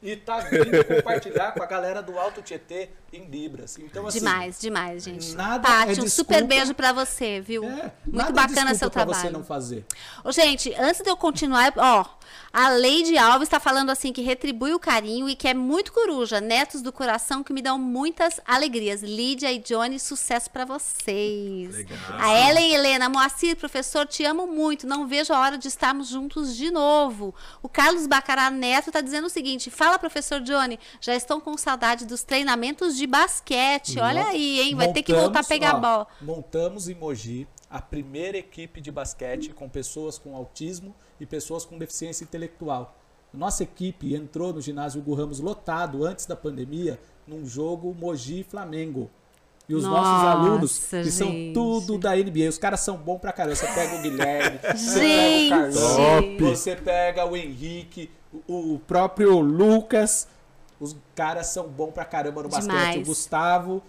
E tá vindo compartilhar com a galera do Alto Tietê em Libras. Então, assim, Demais, demais, gente. nada Paty, é um desculpa- super beijo pra você, viu? É, Muito nada é bacana desculpa seu pra trabalho. você não fazer. Ô, gente, antes de eu continuar, ó, a Leide Alves está falando assim que retribui o carinho e que é muito coruja, netos do coração que me dão muitas alegrias. Lídia e Johnny, sucesso pra vocês. Legal. A Ellen Helena, Moacir, professor, te amo muito, não vejo a hora de estarmos juntos de novo. O Carlos Bacará Neto tá dizendo o seguinte: fala, professor Johnny, já estão com saudade dos treinamentos de basquete. Olha aí, hein? Vai ter que voltar a Montamos, pegar ó, a bola. Montamos em Mogi a primeira equipe de basquete com pessoas com autismo e pessoas com deficiência intelectual. Nossa equipe entrou no ginásio Hugo Ramos lotado antes da pandemia num jogo Mogi Flamengo. E os nossos Nossa, alunos, que são gente. tudo da NBA, os caras são bons pra caramba. Você pega o Guilherme, você pega o Carlão, você pega o Henrique, o o próprio Lucas. Os caras são bons pra caramba no basquete. Demais. O Gustavo.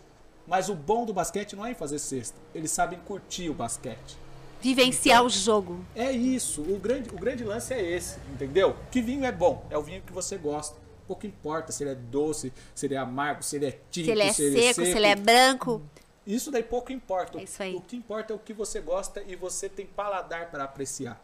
Mas o bom do basquete não é em fazer cesta. Eles sabem curtir o basquete. Vivenciar Então, o jogo. É isso. O grande, o grande lance é esse, entendeu? Que vinho é bom. É o vinho que você gosta. Pouco importa se ele é doce, se ele é amargo, se ele é tinto, Se ele é seco, se ele é branco. Isso daí pouco importa. É. O que importa é o que você gosta e você tem paladar para apreciar.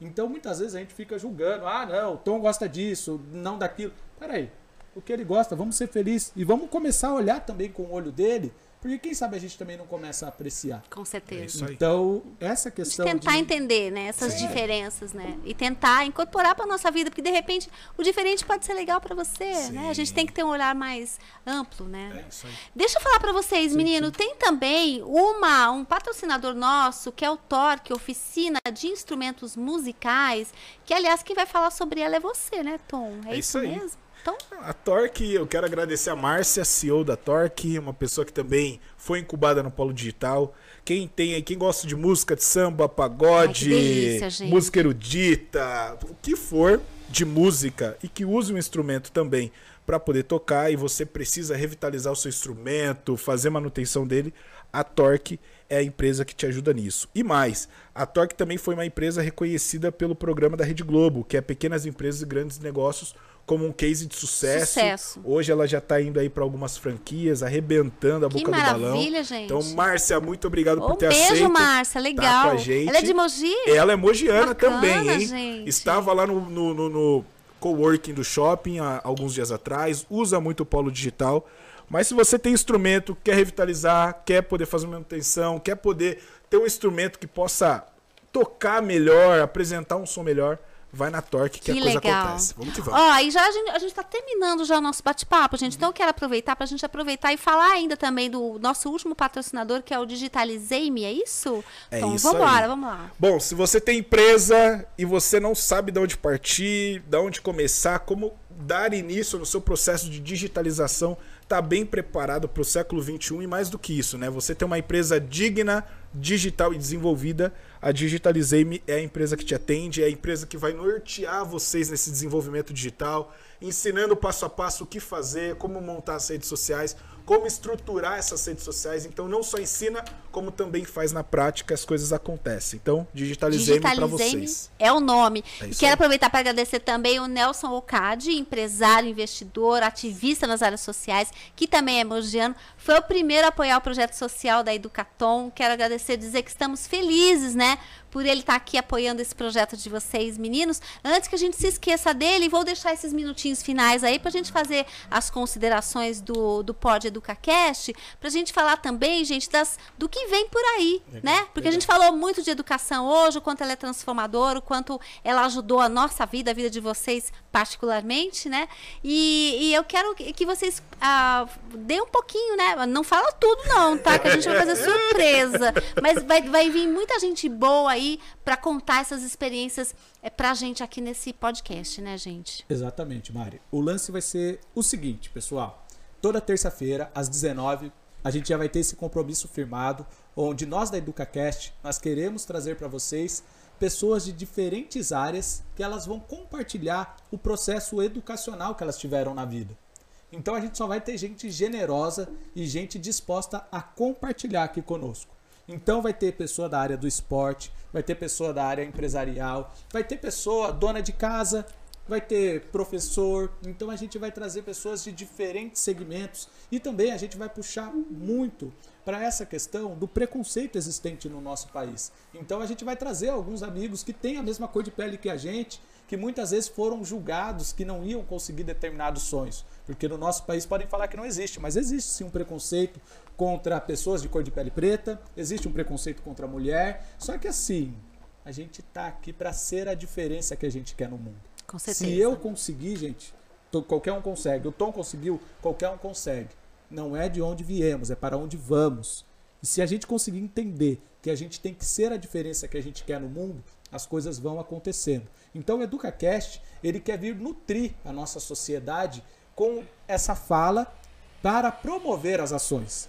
Então muitas vezes a gente fica julgando, ah não, o Tom gosta disso, não daquilo. Peraí, o que ele gosta, vamos ser felizes. E vamos começar a olhar também com o olho dele, porque quem sabe a gente também não começa a apreciar. Com É certeza. isso aí. Então, essa de questão tentar de... entender, né, essas diferenças, né? E tentar incorporar para nossa vida, porque de repente o diferente pode ser legal para você, né? A gente tem que ter um olhar mais amplo, né? É isso aí. Deixa eu falar para vocês, menino, tem também uma um patrocinador nosso, que é o Torque, Oficina de Instrumentos Musicais, que aliás quem vai falar sobre ela é você, né, Tom? É, É isso, isso aí. mesmo? Então, A Torque, eu quero agradecer a Márcia, CEO da Torque, uma pessoa que também foi incubada no Polo Digital. Quem tem aí, quem gosta de música de samba, pagode, Ai, delícia, música erudita, o que for de música e que use um instrumento também para poder tocar e você precisa revitalizar o seu instrumento, fazer manutenção dele, a Torque é a empresa que te ajuda nisso. E mais, a Torque também foi uma empresa reconhecida pelo programa da Rede Globo, que é Pequenas Empresas e Grandes Negócios, como um case de sucesso. Sucesso. Hoje ela já está indo aí para algumas franquias, arrebentando a que boca do balão. maravilha, gente. Então, Márcia, muito obrigado por um ter beijo, aceito. Márcia, tá legal. com a gente. Ela é de Mogi? Ela é mogiana Bacana, também, hein? gente. Estava lá no, no, no- no coworking do shopping há alguns dias atrás, usa muito o polo digital. Mas se você tem instrumento, quer revitalizar, quer poder fazer manutenção, quer poder ter um instrumento que possa tocar melhor, apresentar um som melhor, vai na Torque que, Que a coisa legal. acontece. Vamos que vamos. Ó, e já a gente, a gente tá terminando já o nosso bate-papo, gente. Então eu quero aproveitar pra gente aproveitar e falar ainda também do nosso último patrocinador, que é o Digitalizei-me, é isso? É então isso vambora, aí. vamos lá. Bom, se você tem empresa e você não sabe de onde partir, de onde começar, como dar início no seu processo de digitalização, está bem preparado para o século XXI e mais do que isso, né? Você tem uma empresa digna, digital e desenvolvida. A Digitalizei-me é a empresa que te atende, é a empresa que vai nortear vocês nesse desenvolvimento digital, ensinando passo a passo o que fazer, como montar as redes sociais, como estruturar essas redes sociais. Então, não só ensina, como também faz na prática, as coisas acontecem. Então, Digitalizei-me para vocês. é o nome. É e quero aí. aproveitar para agradecer também o Nelson Ocadi, empresário, investidor, ativista nas áreas sociais, que também é mogiano. Foi o primeiro a apoiar o projeto social da Educatom. Quero agradecer, dizer que estamos felizes, né? Por ele estar aqui apoiando esse projeto de vocês, meninos. Antes que a gente se esqueça dele, vou deixar esses minutinhos finais aí para a gente fazer as considerações do, do Pod EducaCast, para a gente falar também, gente, das, do que vem por aí, né? Porque a gente falou muito de educação hoje, o quanto ela é transformadora, o quanto ela ajudou a nossa vida, a vida de vocês particularmente, né? E, e eu quero que vocês ah, dêem um pouquinho, né? Não fala tudo não, tá? Que a gente vai fazer surpresa. Mas vai, vai vir muita gente boa aí para contar essas experiências é, pra gente aqui nesse podcast, né, gente? Exatamente, Mari. O lance vai ser o seguinte, pessoal. Toda terça-feira, às 19 a gente já vai ter esse compromisso firmado, onde nós da EducaCast, nós queremos trazer para vocês pessoas de diferentes áreas que elas vão compartilhar o processo educacional que elas tiveram na vida. Então a gente só vai ter gente generosa e gente disposta a compartilhar aqui conosco. Então vai ter pessoa da área do esporte, vai ter pessoa da área empresarial, vai ter pessoa dona de casa, vai ter professor. Então a gente vai trazer pessoas de diferentes segmentos e também a gente vai puxar muito para essa questão do preconceito existente no nosso país. Então a gente vai trazer alguns amigos que têm a mesma cor de pele que a gente, que muitas vezes foram julgados que não iam conseguir determinados sonhos. Porque no nosso país podem falar que não existe, mas existe sim um preconceito contra pessoas de cor de pele preta, existe um preconceito contra a mulher. Só que assim, a gente tá aqui para ser a diferença que a gente quer no mundo. Com certeza. Se eu conseguir, gente, qualquer um consegue. O Tom conseguiu, qualquer um consegue. Não é de onde viemos, é para onde vamos. E se a gente conseguir entender que a gente tem que ser a diferença que a gente quer no mundo, as coisas vão acontecendo. Então o EducaCast, ele quer vir nutrir a nossa sociedade com essa fala para promover as ações.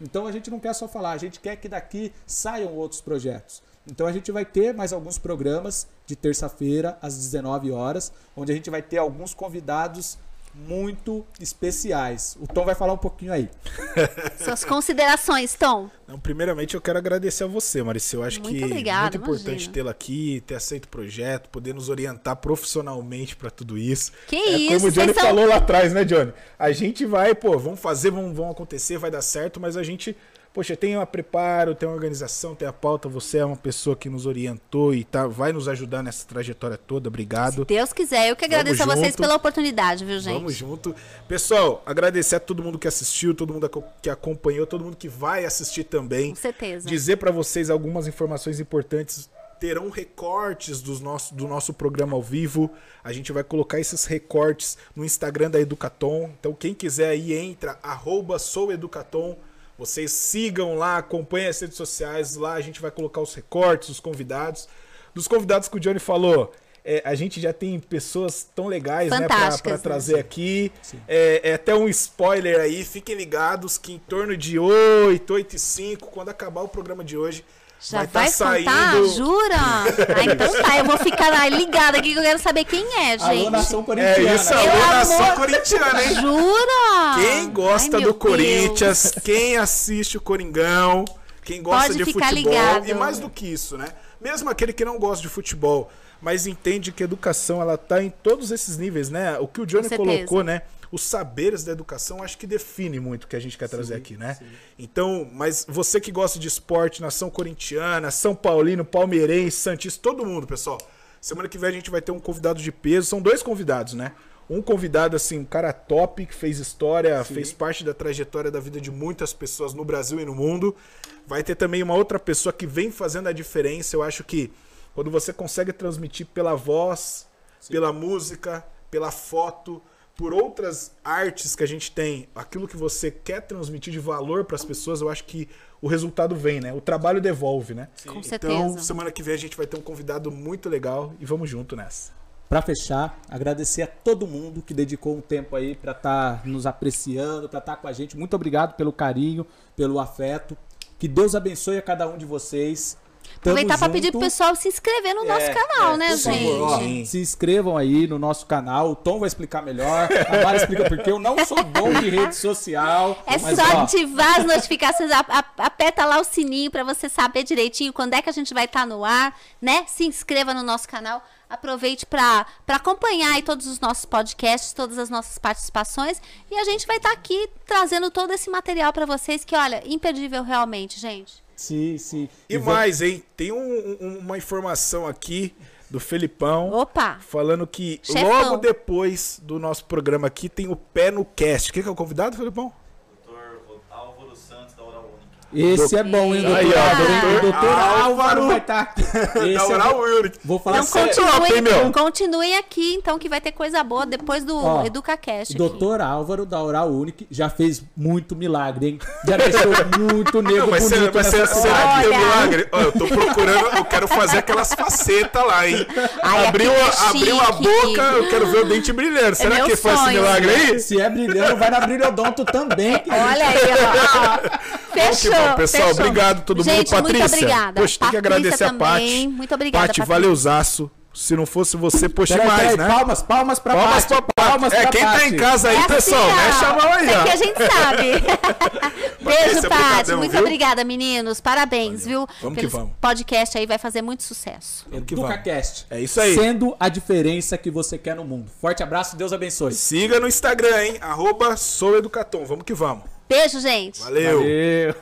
Então a gente não quer só falar, a gente quer que daqui saiam outros projetos. Então a gente vai ter mais alguns programas de terça-feira às 19 horas, onde a gente vai ter alguns convidados muito especiais. O Tom vai falar um pouquinho aí. Suas considerações, Tom. Não, primeiramente eu quero agradecer a você, Maricel. Eu acho Muito que obrigada, muito importante tê-la aqui, ter aceito o projeto, poder nos orientar profissionalmente para tudo isso. Que é isso, como o Johnny são- falou lá atrás, né, Johnny? A gente vai, pô, vamos fazer, vão, vão acontecer, vai dar certo, mas a gente, poxa, tem uma preparo, tem uma organização, tem a pauta. Você é uma pessoa que nos orientou e tá, vai nos ajudar nessa trajetória toda. Obrigado. Deus quiser, eu que agradeço a vocês junto. pela oportunidade, viu, gente? Vamos junto. Pessoal, agradecer a todo mundo que assistiu, todo mundo que acompanhou, todo mundo que vai assistir também. Com certeza. Dizer pra vocês algumas informações importantes. Terão recortes dos nosso, do nosso programa ao vivo. A gente vai colocar esses recortes no Instagram da Educatom. Então, quem quiser aí, entra, arroba soueducatom. Vocês sigam lá, acompanhem as redes sociais. Lá a gente vai colocar os recortes, os convidados. Dos convidados que o Johnny falou, é, a gente já tem pessoas tão legais, né, pra né? trazer aqui. É, é até um spoiler aí, fiquem ligados que em torno de 8, 8 e 5, quando acabar o programa de hoje, Já vai vai, estar contar? saindo. Jura? ah, então tá, eu vou ficar lá ligada aqui que eu quero saber quem é, Alô, gente. nação É corintiana. isso, Meu alô, nação amor. corintiana, hein? Jura? Quem gosta Ai, do Corinthians, quem assiste o Coringão, quem gosta Pode de ficar futebol ligado. e mais do que isso, né? Mesmo aquele que não gosta de futebol, mas entende que a educação ela tá em todos esses níveis, né? O que o Johnny colocou, né? Os saberes da educação acho que define muito o que a gente quer trazer aqui, né? Então, mas você que gosta de esporte, nação corintiana, São Paulino, palmeirense, santista, todo mundo, pessoal. Semana que vem a gente vai ter um convidado de peso, são dois convidados, né? Um convidado, assim, um cara top, que fez história, fez parte da trajetória da vida de muitas pessoas no Brasil e no mundo. Vai ter também uma outra pessoa que vem fazendo a diferença. Eu acho que quando você consegue transmitir pela voz, pela música, pela foto, por outras artes que a gente tem, aquilo que você quer transmitir de valor para as pessoas, eu acho que o resultado vem, né? O trabalho devolve, né? Com Então, certeza. semana que vem a gente vai ter um convidado muito legal e vamos junto nessa. Pra fechar, agradecer a todo mundo que dedicou um tempo aí pra estar nos apreciando, pra estar com a gente. Muito obrigado pelo carinho, pelo afeto. Que Deus abençoe a cada um de vocês. Aproveitar pra junto. pedir pro pessoal se inscrever no nosso É, canal, é, né, por gente? favor, ó, se inscrevam aí no nosso canal. O Tom vai explicar melhor. A Mara explica porque eu não sou bom de rede social. É mas, só ó, ativar as notificações, a- a- aperta lá o sininho pra você saber direitinho quando é que a gente vai estar no ar, né? Se inscreva no nosso canal, aproveite pra acompanhar aí todos os nossos podcasts, todas as nossas participações e a gente vai estar aqui trazendo todo esse material pra vocês que, olha, imperdível realmente, gente. Sim, sim. E mais, hein? Tem um- um- uma informação aqui do Felipão. Opa! Falando que Chefão. logo depois do nosso programa aqui tem o Pé no Cast. Quem que é o convidado, Felipão? Doutor Álvaro Santos da Oral Única. Esse é bom, hein, Aí, doutor ó, Álvaro, hein? doutor Doutor Álvaro vai estar aqui. Esse da é bom. Unique. Vou falar Então sério. hein, continuem, meu? continuem aqui, então, que vai ter coisa boa depois do Ó, EducaCast. aqui. Doutor Álvaro da Oral Unique já fez muito milagre, hein? Já deixou muito nego Não, mas bonito será, mas será, será que tem milagre? Ó, eu tô procurando, eu quero fazer aquelas facetas lá, hein? Ai, abriu, aqui a, é abriu a boca, eu quero ver o dente brilhando. Será meu que foi esse milagre aí? Se é brilhando, vai na Brilhodonto também. Olha aí, ó. Fechou. Que bom, pessoal. fechou. Obrigado todo mundo. Gente, Patrícia. muito obrigada. Poxa, tem que agradecer a também. Paty. Muito obrigada, Paty, valeuzaço. Se não fosse você, poxa, Peraí, mais, peraí, né? palmas, palmas pra Palmas Paty, pra palmas Paty. É, pra quem tá em Paty. casa aí, É pessoal, assim, ó. mexe a mão aí, ó. a gente sabe. Beijo, Patrícia, Paty. Muito viu? obrigada, meninos. Parabéns, viu? Vamos que vamos. podcast aí vai fazer muito sucesso. que. EducaCast. É isso aí. Sendo a diferença que você quer no mundo. Forte abraço, Deus abençoe. Siga no Instagram, hein? Arroba Sou Educatom. Vamos que vamos. Beijo, gente. Valeu. Valeu.